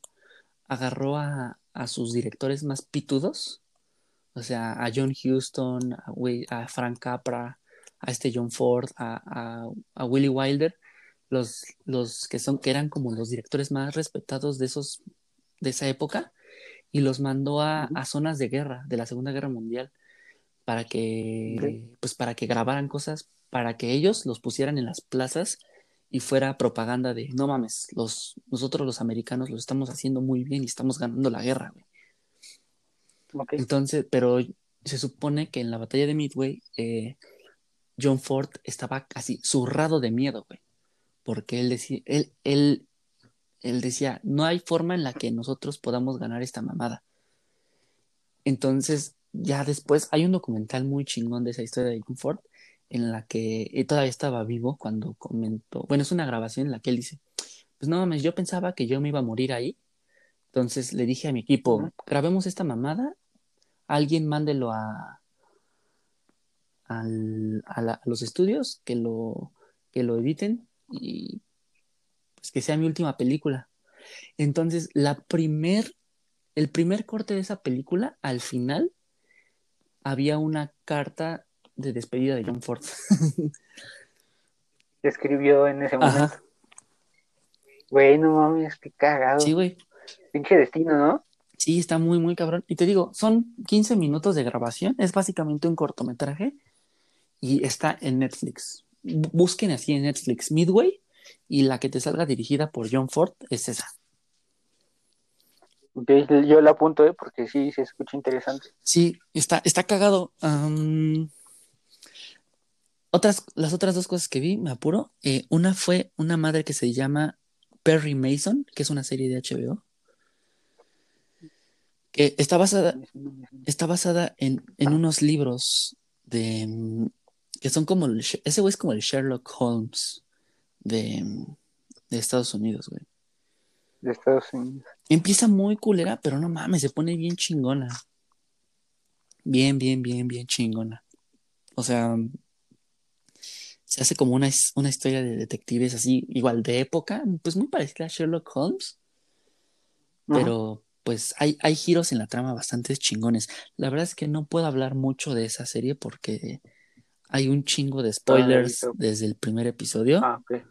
[SPEAKER 1] agarró a, a sus directores más pitudos, o sea, a John Huston, a, a Frank Capra, a este John Ford, a, a, a Willie Wilder, los, los que son, que eran como los directores más respetados de esos, de esa época, y los mandó a, a zonas de guerra, de la Segunda Guerra Mundial, para que, pues para que grabaran cosas, para que ellos los pusieran en las plazas y fuera propaganda de, no mames, los, nosotros los americanos lo estamos haciendo muy bien y estamos ganando la guerra, güey. Entonces, pero se supone que en la batalla de Midway, eh, John Ford estaba casi zurrado de miedo, güey. Porque él decía, él, él, él decía, no hay forma en la que nosotros podamos ganar esta mamada. Entonces, ya después hay un documental muy chingón de esa historia de John Ford, en la que él todavía estaba vivo cuando comentó, bueno, es una grabación en la que él dice, pues no mames, yo pensaba que yo me iba a morir ahí. Entonces le dije a mi equipo, grabemos esta mamada, alguien mándelo a, al- a, la- a los estudios, que lo, que lo editen y pues que sea mi última película. Entonces, la primer, el primer corte de esa película, al final, había una carta de despedida de John Ford.
[SPEAKER 2] Escribió en ese momento.
[SPEAKER 1] Ajá.
[SPEAKER 2] Güey, no mames, qué cagado.
[SPEAKER 1] Sí, güey.
[SPEAKER 2] Pinche destino, ¿no?
[SPEAKER 1] Sí, está muy, muy cabrón. Y te digo, son 15 minutos de grabación, es básicamente un cortometraje y está en Netflix. Busquen así en Netflix Midway y la que te salga dirigida por John Ford es esa.
[SPEAKER 2] Yo la apunto, ¿eh? Porque sí se escucha interesante.
[SPEAKER 1] Sí, está, está cagado. Otras, las otras dos cosas que vi, me apuro. eh, una fue una madre que se llama Perry Mason, que es una serie de HBO, que está basada, está basada en, en unos libros de que son como ese güey es como el Sherlock Holmes de, de Estados Unidos, güey.
[SPEAKER 2] De Estados Unidos.
[SPEAKER 1] Empieza muy culera, pero no mames, se pone bien chingona. Bien, bien, bien, bien chingona. O sea, se hace como una, una historia de detectives así, igual de época, pues muy parecida a Sherlock Holmes, pero pues hay, hay giros en la trama bastante chingones. La verdad es que no puedo hablar mucho de esa serie porque hay un chingo de spoilers desde el primer episodio,
[SPEAKER 2] Ah, ok.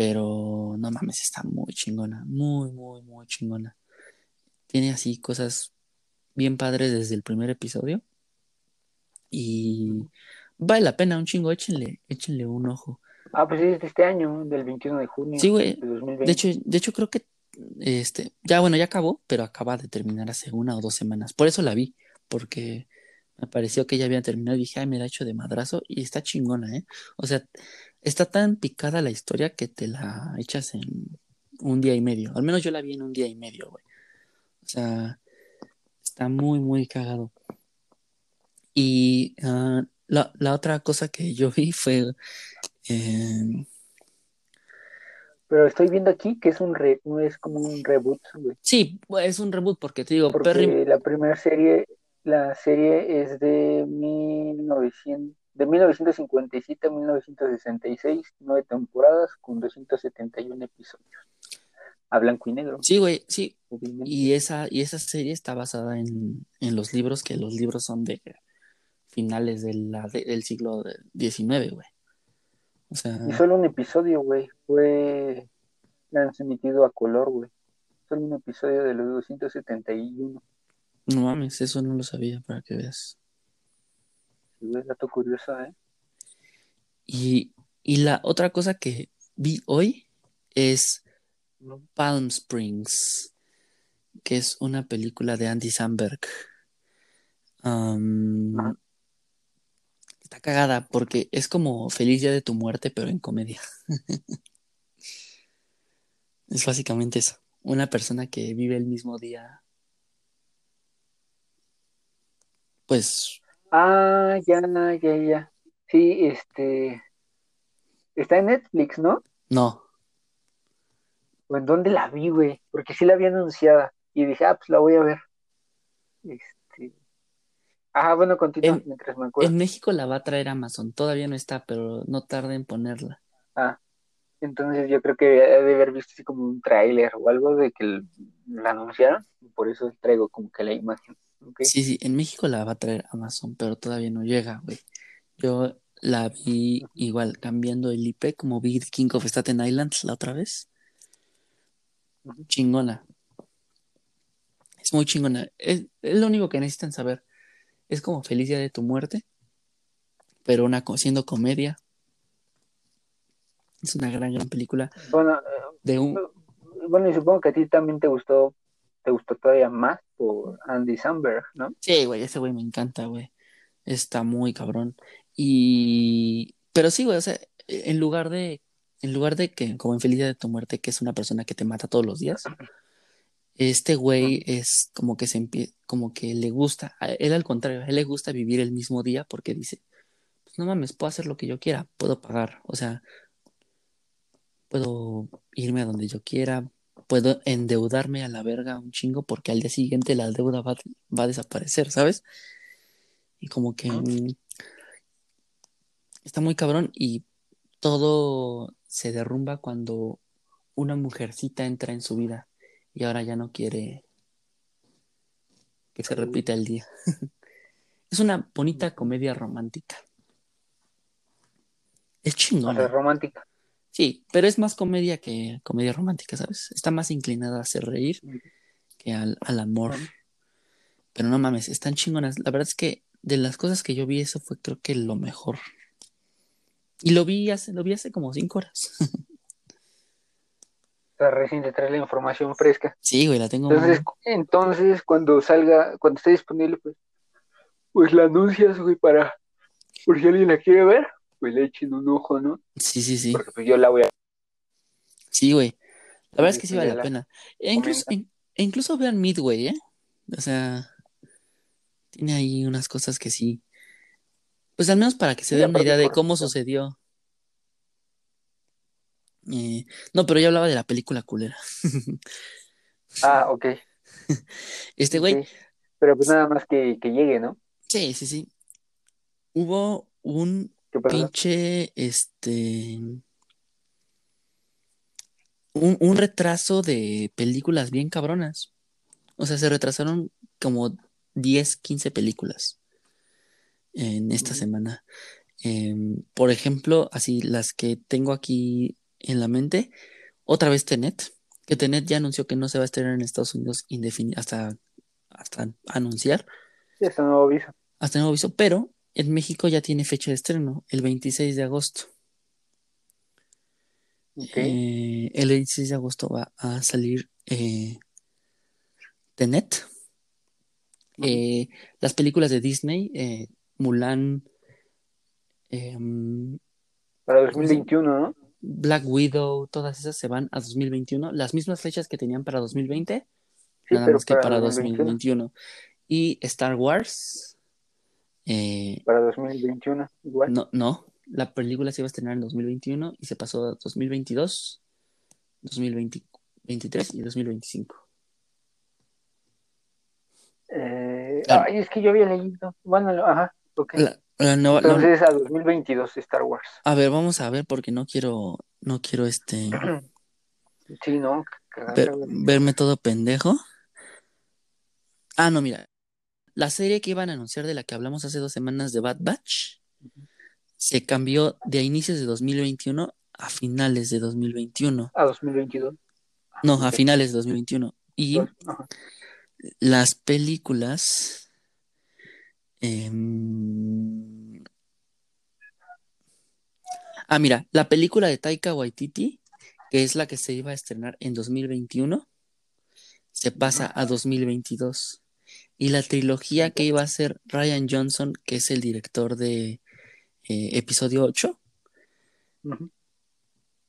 [SPEAKER 1] Pero no mames, está muy chingona, muy, muy, muy chingona. Tiene así cosas bien padres desde el primer episodio y vale la pena un chingo, échenle, échenle un ojo.
[SPEAKER 2] Ah, pues sí, es de este año, del 21 de junio
[SPEAKER 1] Sí, güey.
[SPEAKER 2] de 2020.
[SPEAKER 1] De hecho, de hecho creo que este, ya bueno, ya acabó, pero acaba de terminar hace una o dos semanas. Por eso la vi, porque me pareció que ya había terminado y dije, ay, me la he hecho de madrazo y está chingona, ¿eh? O sea, está tan picada la historia que te la echas en un día y medio. Al menos yo la vi en un día y medio, güey. O sea, está muy, muy cagado. Y ah, la, la otra cosa que yo vi fue eh,
[SPEAKER 2] Pero estoy viendo aquí que es un re, es como un reboot, güey.
[SPEAKER 1] Sí, es un reboot porque te digo,
[SPEAKER 2] Porque
[SPEAKER 1] Perry,
[SPEAKER 2] la primera serie, la serie es de 1900, de 1957 a 1966, nueve temporadas con 271 episodios. A blanco y negro.
[SPEAKER 1] Sí, güey, sí.
[SPEAKER 2] obviamente.
[SPEAKER 1] Y esa, y esa serie está basada en, en los libros, que los libros son de finales de la- de- del siglo XIX, güey. O sea,
[SPEAKER 2] Y solo un episodio, güey, fue transmitido a color, güey. Solo un episodio de los 271.
[SPEAKER 1] no mames, eso no lo sabía para que veas.
[SPEAKER 2] Güey, dato curioso, ¿eh?
[SPEAKER 1] Y, y la otra cosa que vi hoy es Palm Springs, que es una película de Andy Samberg. Está cagada porque es como Feliz Día de tu Muerte, pero en comedia. es básicamente eso. Una persona que vive el mismo día. Pues
[SPEAKER 2] Ah, ya, ya, ya. Sí, este. Está en Netflix, ¿no?
[SPEAKER 1] no.
[SPEAKER 2] ¿O en dónde la vi, güey? Porque sí la había anunciada. Y dije, ah, pues la voy a ver. Este. Ah, bueno, continúa
[SPEAKER 1] En-
[SPEAKER 2] mientras me acuerdo.
[SPEAKER 1] En México la va a traer Amazon. Todavía no está, pero no tarda en ponerla.
[SPEAKER 2] Ah, entonces yo creo que he de haber visto así como un tráiler o algo de que la anunciaron. y Por eso traigo como que la imagen.
[SPEAKER 1] Sí, sí, en México la va a traer Amazon, pero todavía no llega, güey. Yo la vi igual cambiando el IP, como vi King of Staten Island la otra vez. Chingona. Es muy chingona. Es, es lo único que necesitan saber. Es como Feliz Día de tu Muerte, pero una, siendo comedia. Es una gran, gran película
[SPEAKER 2] Bueno, eh,
[SPEAKER 1] de un...
[SPEAKER 2] bueno, y supongo que a ti también te gustó, te gustó todavía más por Andy Samberg, ¿no?
[SPEAKER 1] Sí, güey, ese güey me encanta, güey. Está muy cabrón. Y... Pero sí, güey, o sea, en lugar de... En lugar de que, como en Feliz de tu Muerte, que es una persona que te mata todos los días, este güey es como que se empie- como que le gusta, a él al contrario, a él le gusta vivir el mismo día porque dice, pues no mames, puedo hacer lo que yo quiera, puedo pagar, o sea, puedo irme a donde yo quiera, puedo endeudarme a la verga un chingo porque al día siguiente la deuda va, va a desaparecer, ¿sabes? Y como que mm, está muy cabrón y todo se derrumba cuando una mujercita entra en su vida y ahora ya no quiere que se repita el día. es una bonita comedia romántica. Es
[SPEAKER 2] O
[SPEAKER 1] chingona.
[SPEAKER 2] sea, romántica.
[SPEAKER 1] Sí, pero es más comedia que comedia romántica, ¿sabes? Está más inclinada a hacer reír que al, al amor. Pero no mames, están chingonas. La verdad es que de las cosas que yo vi, eso fue creo que lo mejor. Y lo vi hace, lo vi hace como cinco horas.
[SPEAKER 2] Recién te trae la información fresca.
[SPEAKER 1] Sí, güey, la tengo
[SPEAKER 2] Entonces, entonces cuando salga, cuando esté disponible, pues, pues la anuncias, güey, para, por si alguien la quiere ver, pues le echen un ojo, ¿no?
[SPEAKER 1] Sí, sí, sí.
[SPEAKER 2] Porque pues yo la voy a
[SPEAKER 1] Sí, güey. La verdad es que sí vale la pena. E incluso, e incluso vean Midway, ¿eh? O sea, tiene ahí unas cosas que sí. Pues al menos para que se
[SPEAKER 2] Sí,
[SPEAKER 1] den una idea de cómo sucedió. Eh, no, pero yo hablaba de la película culera.
[SPEAKER 2] Ah, ok.
[SPEAKER 1] Este güey.
[SPEAKER 2] Pero pues nada más que, que llegue, ¿no?
[SPEAKER 1] sí, sí, sí. Hubo un
[SPEAKER 2] ¿Qué pasa?
[SPEAKER 1] pinche, este, un, un retraso de películas bien cabronas. O sea, se retrasaron como 10, 15 películas en esta semana. Em, por ejemplo, así las que tengo aquí en la mente, otra vez Tenet, que Tenet ya anunció que no se va a estrenar en Estados Unidos hasta, hasta anunciar,
[SPEAKER 2] Sí, eso no aviso.
[SPEAKER 1] hasta nuevo aviso, pero en México ya tiene fecha de estreno, el 26 de agosto. Eh, el 26 de agosto va a salir eh, Tenet.
[SPEAKER 2] Ujú.
[SPEAKER 1] Eh, las películas de Disney, eh, Mulan, em,
[SPEAKER 2] Para 2021, ¿no?
[SPEAKER 1] Black Widow, todas esas se van a 2021. Las mismas fechas que tenían para 2020,
[SPEAKER 2] Sí,
[SPEAKER 1] nada más que
[SPEAKER 2] para
[SPEAKER 1] para
[SPEAKER 2] 2021.
[SPEAKER 1] 2021. Y Star Wars, eh,
[SPEAKER 2] Para 2021, igual.
[SPEAKER 1] no, no, la película se iba a estrenar en 2021 y se pasó a 2022, 2023 y 2025.
[SPEAKER 2] Eh,
[SPEAKER 1] Claro.
[SPEAKER 2] Ay, es que yo había leído. Bueno, ajá, ok.
[SPEAKER 1] La, La nueva- la-
[SPEAKER 2] Entonces a 2022 Star Wars.
[SPEAKER 1] a ver, vamos a ver porque no quiero, no quiero este
[SPEAKER 2] Sí, ¿no?
[SPEAKER 1] Ver- verme todo pendejo. Ah, no, mira. La serie que iban a anunciar de la que hablamos hace dos semanas de Bad Batch se cambió de inicios de 2021 a finales de 2021.
[SPEAKER 2] A 2022.
[SPEAKER 1] No, a finales de 2021. Y
[SPEAKER 2] Ajá.
[SPEAKER 1] las películas. em, Ah, mira, la película de Taika Waititi, que es la que se iba a estrenar en 2021, se pasa a 2022. Y la trilogía que iba a ser Ryan Johnson, que es el director de eh, episodio 8,
[SPEAKER 2] Ujú.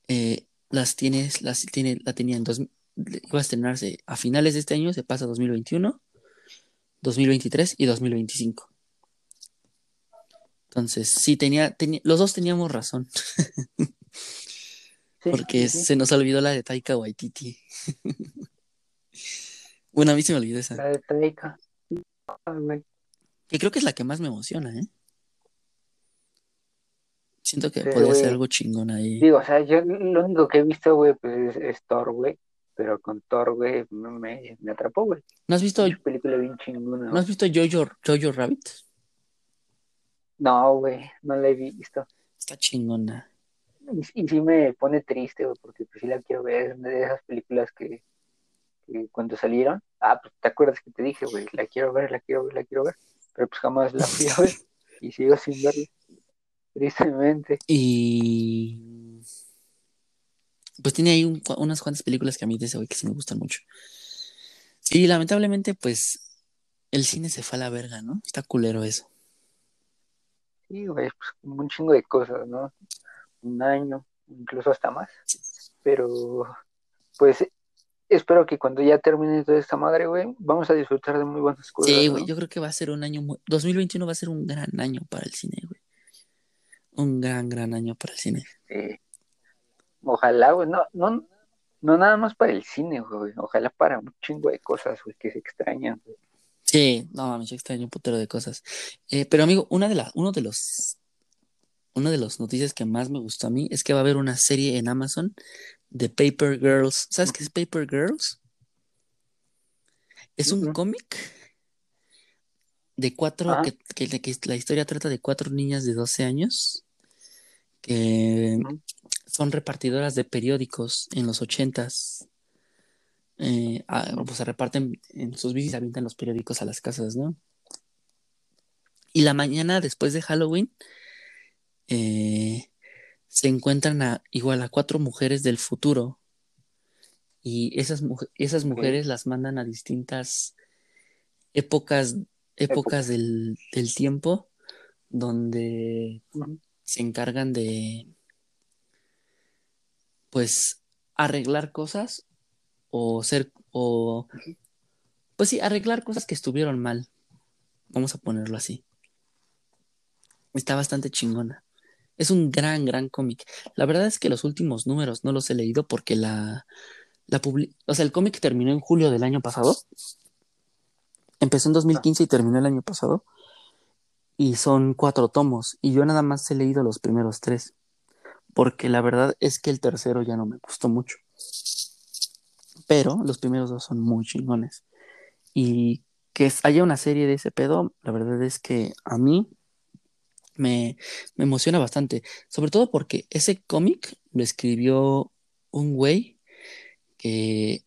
[SPEAKER 1] eh, las tienes, las tiene, la tenía en dos, iba a estrenarse a finales de este año, se pasa a 2021, 2023 y 2025. Entonces, sí, tenía, tenía, los dos teníamos razón,
[SPEAKER 2] Sí,
[SPEAKER 1] porque
[SPEAKER 2] sí.
[SPEAKER 1] se nos olvidó la de Taika Waititi. bueno, a mí se me olvidó esa,
[SPEAKER 2] La de Taika. Güey.
[SPEAKER 1] que creo que es la que más me emociona, ¿eh? Siento que
[SPEAKER 2] Sí,
[SPEAKER 1] podría ser algo chingón ahí.
[SPEAKER 2] Digo, o sea, yo lo único que he visto, güey, pues es, es Thor, güey. Pero con Thor, güey, me, atrapó, güey.
[SPEAKER 1] ¿No has visto,
[SPEAKER 2] película bien chingona,
[SPEAKER 1] ¿no
[SPEAKER 2] güey.
[SPEAKER 1] has visto Jojo, Jojo Rabbit?
[SPEAKER 2] No, güey, no la he visto.
[SPEAKER 1] Está chingona.
[SPEAKER 2] Y, y sí me pone triste, güey, porque pues sí la quiero ver. Es una de esas películas que, que cuando salieron, ah, pues te acuerdas que te dije, güey, la quiero ver, la quiero ver, la quiero ver. Pero pues jamás la fui a ver y sigo sin verla. Tristemente.
[SPEAKER 1] Y pues tiene ahí un- unas cuantas películas que a mí de ese güey que sí me gustan mucho. Sí, lamentablemente, pues el cine se fue a la verga, ¿no? Está culero eso.
[SPEAKER 2] Sí, güey, pues un chingo de cosas, ¿no? Un año, incluso hasta más. Pero, pues, espero que cuando ya termine toda esta madre, güey, vamos a disfrutar de muy buenas cosas,
[SPEAKER 1] Sí,
[SPEAKER 2] ¿no?
[SPEAKER 1] güey, yo creo que va a ser un año muy... 2021 va a ser un gran año para el cine, güey. Un gran, gran año para el cine.
[SPEAKER 2] Eh, ojalá, güey, no, no, no nada más para el cine, güey, ojalá para un chingo de cosas, güey, que se extrañan, güey.
[SPEAKER 1] Sí, no, mames, yo extraño un putero de cosas. Eh, pero amigo, una de las, uno de los, una de las noticias que más me gustó a mí es que va a haber una serie en Amazon de Paper Girls. ¿Sabes qué es Paper Girls? Es un cómic de cuatro, que, que- que la historia trata de cuatro niñas de 12 años que son repartidoras de periódicos en los ochentas. Eh, pues se reparten en sus bicis, avientan los periódicos a las casas, ¿no? Y la mañana después de Halloween eh, se encuentran a, igual a cuatro mujeres del futuro y esas, esas mujeres las mandan a distintas épocas, épocas del, del tiempo donde se encargan de pues arreglar cosas o ser o pues sí, arreglar cosas que estuvieron mal. Vamos a ponerlo así. Está bastante chingona. Es un gran, gran cómic. La verdad es que los últimos números no los he leído porque la, la o sea, el cómic terminó en julio del año pasado. Empezó en 2015 y terminó el año pasado. Y son cuatro tomos. Y yo nada más he leído los primeros tres. Porque la verdad es que el tercero ya no me gustó mucho. Pero los primeros dos son muy chingones. Y que haya una serie de ese pedo, la verdad es que a mí me, me emociona bastante. Sobre todo porque ese cómic lo escribió un güey que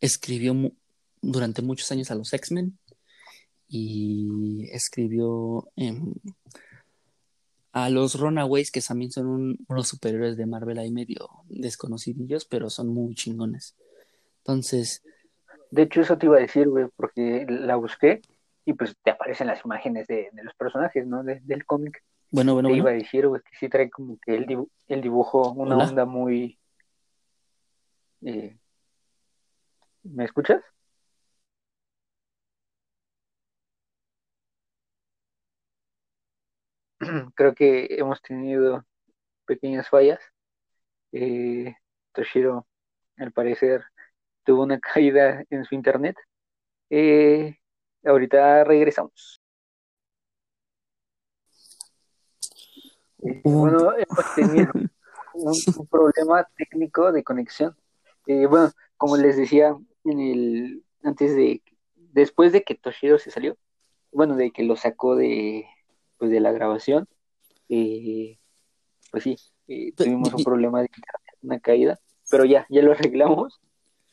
[SPEAKER 1] escribió durante muchos años a los X-Men y escribió a los Runaways, que también son un- unos superhéroes de Marvel ahí medio desconocidillos, pero son muy chingones. Entonces,
[SPEAKER 2] De hecho, eso te iba a decir, güey, porque la busqué y pues te aparecen las imágenes de, de los personajes, ¿no? De- del cómic.
[SPEAKER 1] bueno, bueno,
[SPEAKER 2] te
[SPEAKER 1] bueno.
[SPEAKER 2] iba a decir, güey, que sí trae como que el, dibu- el dibujo, una
[SPEAKER 1] Hola.
[SPEAKER 2] onda muy... eh, ¿Me escuchas? Creo que hemos tenido pequeñas fallas. Eh, Toshiro, al parecer, tuvo una caída en su internet. Eh, ahorita regresamos. Eh, bueno, hemos tenido un, problema técnico de conexión. Eh, bueno, como les decía en el antes de después de que Toshiro se salió, bueno, de que lo sacó de pues de la grabación, eh, pues sí, tuvimos un problema de una caída, pero ya, ya lo arreglamos,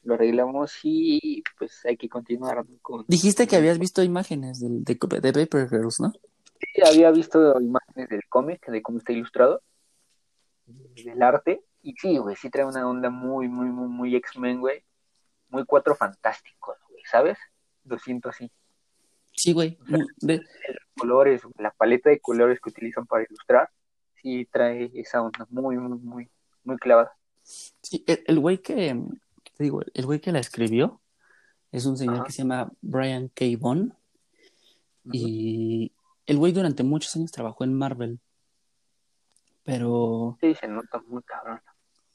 [SPEAKER 2] lo arreglamos y pues hay que continuar con...
[SPEAKER 1] Dijiste que habías visto imágenes de, de, Paper Girls, ¿no?
[SPEAKER 2] Sí, había visto imágenes del cómic, de cómo está ilustrado, del arte, y sí, güey, sí trae una onda muy, muy, muy, muy X-Men, güey, muy cuatro fantásticos, güey, ¿sabes? Lo siento así.
[SPEAKER 1] Sí, güey. Los
[SPEAKER 2] colores, la paleta de colores que utilizan para ilustrar, sí trae esa onda muy, muy, muy, muy clavada.
[SPEAKER 1] Sí, el güey que, digo, el güey que la escribió es un señor que se llama Brian K. Vaughan. Y el güey durante muchos años trabajó en Marvel. Pero.
[SPEAKER 2] Sí, se nota muy cabrón.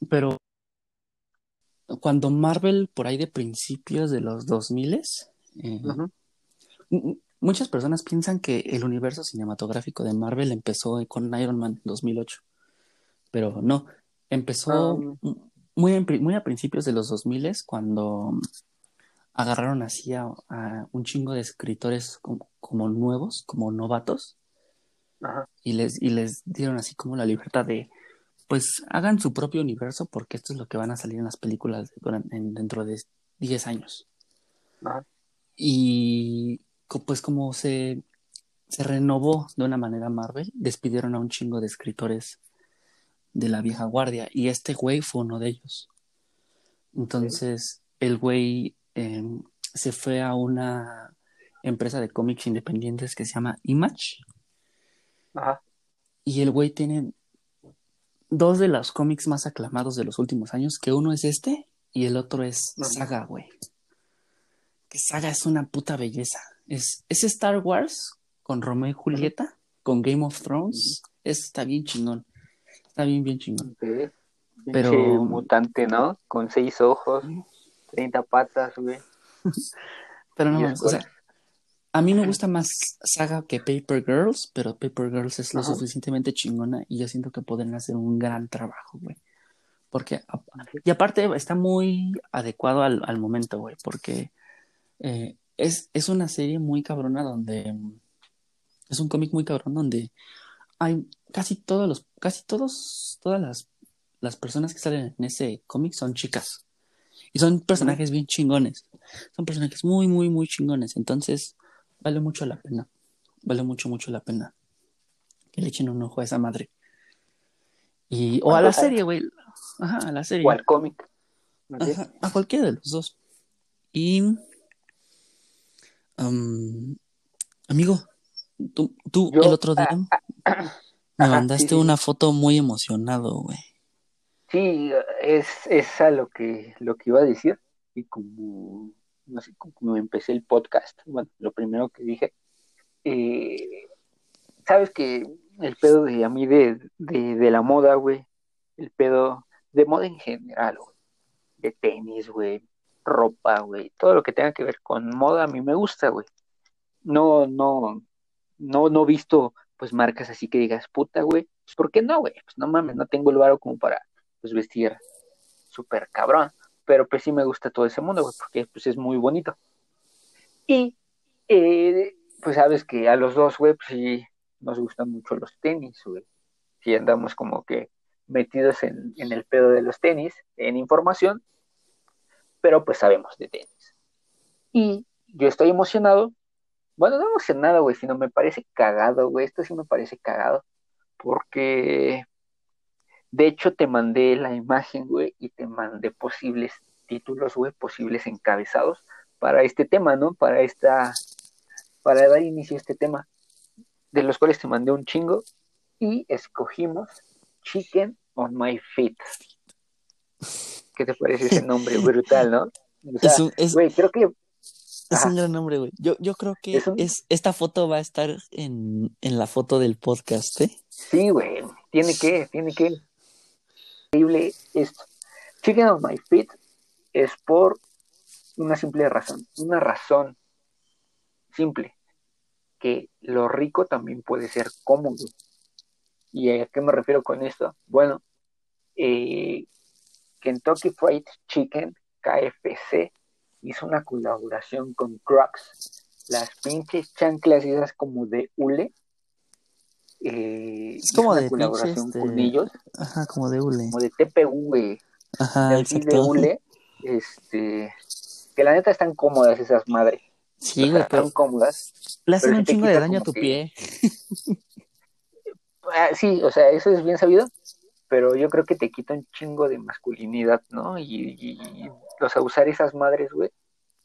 [SPEAKER 1] Pero. Cuando Marvel, por ahí de principios de los 2000 eh, muchas personas piensan que el universo cinematográfico de Marvel empezó con Iron Man en 2008. Pero no. Empezó ah, muy, muy a principios de los 2000 cuando agarraron así a, un chingo de escritores como, nuevos, como novatos, Y, les, y les dieron así como la libertad de, pues hagan su propio universo porque esto es lo que van a salir en las películas dentro de 10 años. Y pues como se, se renovó de una manera Marvel, despidieron a un chingo de escritores de la vieja guardia y este güey fue uno de ellos. Entonces, el güey em, se fue a una empresa de cómics independientes que se llama Image. Ajá. Y el güey tiene dos de los cómics más aclamados de los últimos años, que uno es este y el otro es Saga, güey. Que Saga es una puta belleza. Es, es Star Wars con Romeo y Julieta, con Game of Thrones. está bien chingón. Está bien, bien chingón.
[SPEAKER 2] Pero. mutante, ¿no? Con seis ojos, treinta patas, güey.
[SPEAKER 1] pero no, o sea, a mí me gusta más Saga que Paper Girls, pero Paper Girls es lo suficientemente chingona y yo siento que pueden hacer un gran trabajo, güey. Porque, y aparte está muy adecuado al, al momento, güey, porque eh, es, es una serie muy cabrona donde, es un cómic muy cabrón donde hay casi todos los, casi todos, todas las, las personas que salen en ese cómic son chicas. Y son personajes bien chingones. Son personajes muy, muy, muy chingones. Entonces, vale mucho la pena. Vale mucho, mucho la pena. Que le echen un ojo a esa madre. Y, o a la serie, güey. Ajá, a la serie.
[SPEAKER 2] O al cómic.
[SPEAKER 1] a cualquiera de los dos. Y. amigo, tú, tú el otro día. Ah, me mandaste una foto muy emocionado, güey.
[SPEAKER 2] Sí, es, es a lo que, lo que iba a decir. Y como, no sé, como empecé el podcast, bueno, lo primero que dije, eh, sabes que el pedo de a mí de, de, la moda, güey, el pedo de moda en general, güey, de tenis, güey, ropa, güey, todo lo que tenga que ver con moda a mí me gusta, güey. No, no, no, no visto pues marcas así que digas, puta, güey, pues ¿por qué no, güey? Pues no mames, no tengo el varo como para, pues vestir súper cabrón, pero pues sí me gusta todo ese mundo, güey, porque pues es muy bonito. Y, eh, pues sabes que a los dos, güey, pues sí nos gustan mucho los tenis, güey. Si andamos como que metidos en, en el pedo de los tenis, en información, pero pues sabemos de tenis. Y yo estoy emocionado bueno, no emocionado, güey, sino me parece cagado, güey. Esto sí me parece cagado. Porque, de hecho, te mandé la imagen, güey, y te mandé posibles títulos, güey, posibles encabezados para este tema, ¿no? Para esta, para dar inicio a este tema, de los cuales te mandé un chingo y escogimos Chicken on My Feet. ¿Qué te parece ese nombre brutal, no? güey, creo que
[SPEAKER 1] es un gran nombre, güey. Yo, yo creo que ¿Es, esta foto va a estar en, en, la foto del podcast, ¿eh?
[SPEAKER 2] Sí, güey. Tiene que, tiene que. Increíble esto. Chicken on my feet es por una simple razón. Una razón simple. Que lo rico también puede ser cómodo. ¿Y a qué me refiero con esto? Bueno, eh, Kentucky Fried Chicken, KFC, hizo una colaboración con Crocs. Las pinches chanclas esas como de hule. Eh,
[SPEAKER 1] Es como de
[SPEAKER 2] colaboración con
[SPEAKER 1] este,
[SPEAKER 2] ellos,
[SPEAKER 1] Ajá, como de hule.
[SPEAKER 2] como de güey.
[SPEAKER 1] Ajá,
[SPEAKER 2] de hule. Este, que la neta están cómodas esas madres.
[SPEAKER 1] Sí,
[SPEAKER 2] O sea,
[SPEAKER 1] güey, pero
[SPEAKER 2] están cómodas.
[SPEAKER 1] le hacen un chingo de daño a tu
[SPEAKER 2] que-
[SPEAKER 1] pie.
[SPEAKER 2] Ah, sí, o sea, eso es bien sabido, pero yo creo que te quita un chingo de masculinidad, ¿no? Y, o sea, usar esas madres, güey.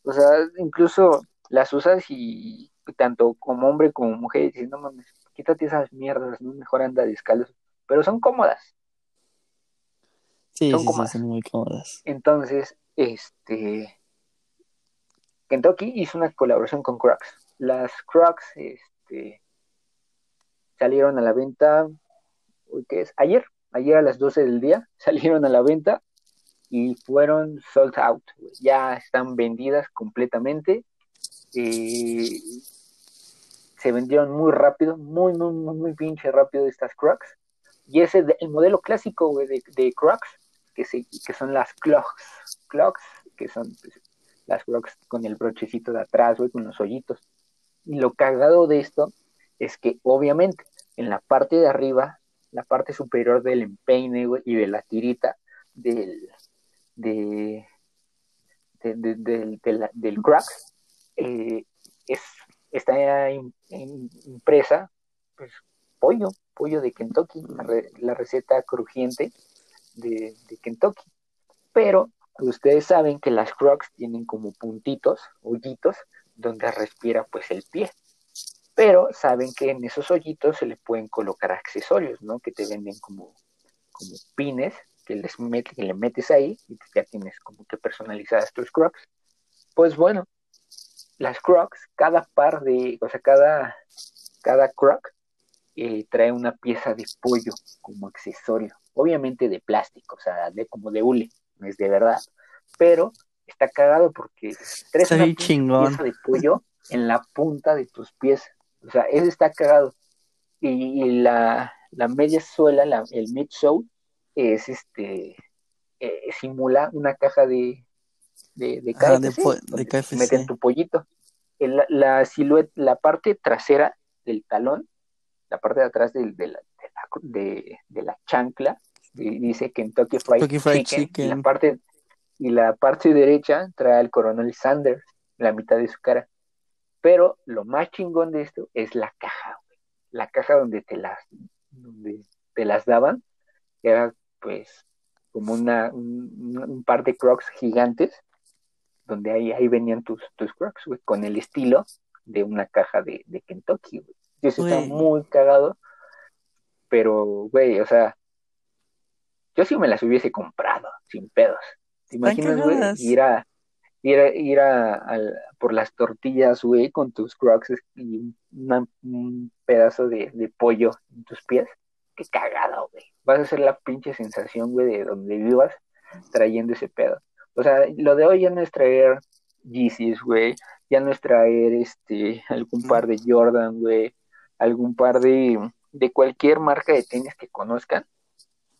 [SPEAKER 2] O sea, incluso las usas y tanto como hombre como mujer, y dices, no mames, quítate esas mierdas, ¿no? Mejor anda descalzo. Pero son cómodas.
[SPEAKER 1] Sí,
[SPEAKER 2] Son
[SPEAKER 1] sí, sí,
[SPEAKER 2] cómodas.
[SPEAKER 1] son muy cómodas.
[SPEAKER 2] Entonces, este, Kentucky hizo una colaboración con Crocs. Las Crocs, este, salieron a la venta, ¿qué es? Ayer, ayer a las 12 del día, salieron a la venta y fueron sold out. Ya están vendidas completamente. Se vendieron muy rápido, muy, muy, muy, muy pinche rápido estas Crocs. Y ese, el modelo clásico, de, de Crocs, que, se, que son las Clogs, Clogs, que son pues, las Crocs con el brochecito de atrás, güey, con los hoyitos. Y lo cagado de esto es que, obviamente, en la parte de arriba, la parte superior del empeine, y de la tirita del, de, de- la- del Crocs, eh, es, im- impresa, pues, pollo, pollo de Kentucky, la, la receta crujiente de, Kentucky. Pero ustedes saben que las Crocs tienen como puntitos, hoyitos, donde respira pues el pie. Pero saben que en esos hoyitos se le pueden colocar accesorios, ¿no? Que te venden como, como pines que, les met- que le metes ahí y pues ya tienes como que personalizadas tus Crocs. Pues bueno, las Crocs, cada par de, o sea, cada, cada Croc eh, trae una pieza de pollo como accesorio, obviamente de plástico, o sea, de como de hule, no es de verdad, pero está cagado porque traes
[SPEAKER 1] Está
[SPEAKER 2] una
[SPEAKER 1] chingón.
[SPEAKER 2] pieza de pollo en la punta de tus pies, o sea, ese está cagado. Y, y la, la media suela, la, el midsole, es este, eh, simula una caja de, de, de
[SPEAKER 1] Ajá, de
[SPEAKER 2] KFC,
[SPEAKER 1] po- de KFC.
[SPEAKER 2] meten tu pollito. El- la silueta, la parte trasera del talón, la parte de atrás del- de, la, de, la, de- de la chancla, di- dice Kentucky Fried,
[SPEAKER 1] Kentucky Fried
[SPEAKER 2] Chicken, Y, la parte, y la parte derecha trae al coronel Sanders, la mitad de su cara. Pero lo más chingón de esto es la caja. La caja donde te las, donde te las daban, era pues como una, un, un par de crocs gigantes, donde ahí, ahí venían tus, tus crocs, güey, con el estilo de una caja de, de Kentucky, güey. Y Eso está
[SPEAKER 1] Güey.
[SPEAKER 2] muy cagado, pero, güey, o sea, yo sí me las hubiese comprado, sin pedos. ¿Te imaginas, güey? Ir a, ir a, ir a, por las tortillas, güey, con tus crocs y una- un pedazo de, de pollo en tus pies. Qué cagado, güey. Vas a hacer la pinche sensación, güey, de donde vivas trayendo ese pedo. O sea, lo de hoy ya no es traer Yeezys, güey. Ya no es traer este algún par de Jordan, güey. Algún par de, de cualquier marca de tenis que conozcan.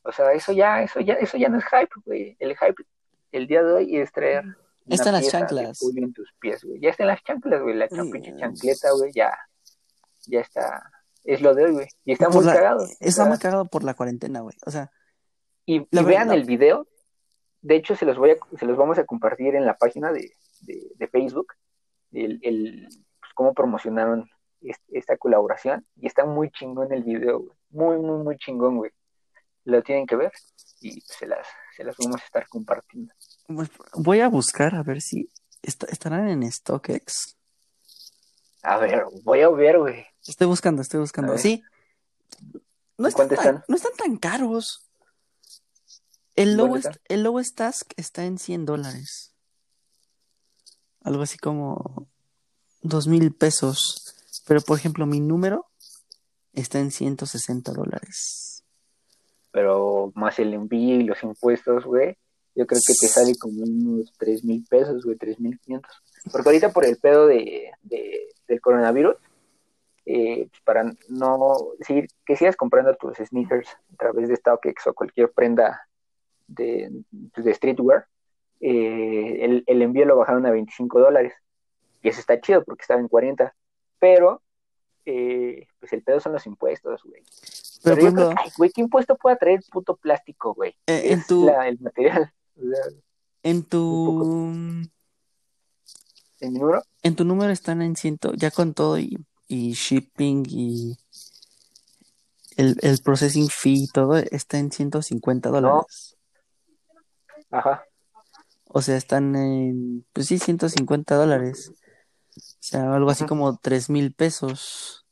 [SPEAKER 2] O sea, eso ya, eso ya, eso ya no es hype, güey. El hype el día de hoy es traer una
[SPEAKER 1] Está en las chanclas.
[SPEAKER 2] en tus pies, güey. Ya está en las chanclas, güey. La pinche chancleta, güey, ya, ya está. Es lo de hoy, güey. Y está
[SPEAKER 1] Por
[SPEAKER 2] muy
[SPEAKER 1] la-
[SPEAKER 2] cagado.
[SPEAKER 1] Está muy cagado por la cuarentena, güey. O sea,
[SPEAKER 2] y, vean el video. De hecho, se los voy a, se los vamos a compartir en la página de, de, de Facebook. El, el, pues, cómo promocionaron est- esta colaboración. Y está muy chingón el video, güey. Muy, muy, muy chingón, güey. Lo tienen que ver y se las, se las vamos a estar compartiendo.
[SPEAKER 1] pues, voy a buscar a ver si est- estarán en StockX.
[SPEAKER 2] A ver, voy a ver, güey.
[SPEAKER 1] Estoy buscando, estoy buscando. Sí. No están,
[SPEAKER 2] ¿Cuánto
[SPEAKER 1] tan,
[SPEAKER 2] están?
[SPEAKER 1] no están tan caros. El
[SPEAKER 2] ¿Dónde
[SPEAKER 1] lowest, el lowest task está en 100 dólares. Algo así como dos mil pesos. Pero por ejemplo, mi número está en 160 dólares.
[SPEAKER 2] Pero más el envío y los impuestos, güey. Yo creo que te sale como unos tres mil pesos, güey, tres mil quinientos. Porque ahorita por el pedo de, de- del coronavirus, eh, pues, para no seguir, que sigas comprando tus sneakers a través de StockX o cualquier prenda de, pues, de streetwear, eh, el, el, envío lo bajaron a 25 dólares. Y eso está chido porque estaba en 40. Pero, eh, pues el pedo son los impuestos, güey. Pero, yo creo que, ay, güey, ¿qué impuesto puede traer el puto plástico, güey?
[SPEAKER 1] Eh, en
[SPEAKER 2] Es
[SPEAKER 1] tu,
[SPEAKER 2] la- el material.
[SPEAKER 1] En tu,
[SPEAKER 2] ¿En mi número?
[SPEAKER 1] en tu número están en ciento, ya con todo y, y shipping y el, el processing fee y todo está en 150 dólares.
[SPEAKER 2] Ajá.
[SPEAKER 1] O sea, están en, pues sí, 150 dólares. O sea, algo así como 3 mil pesos.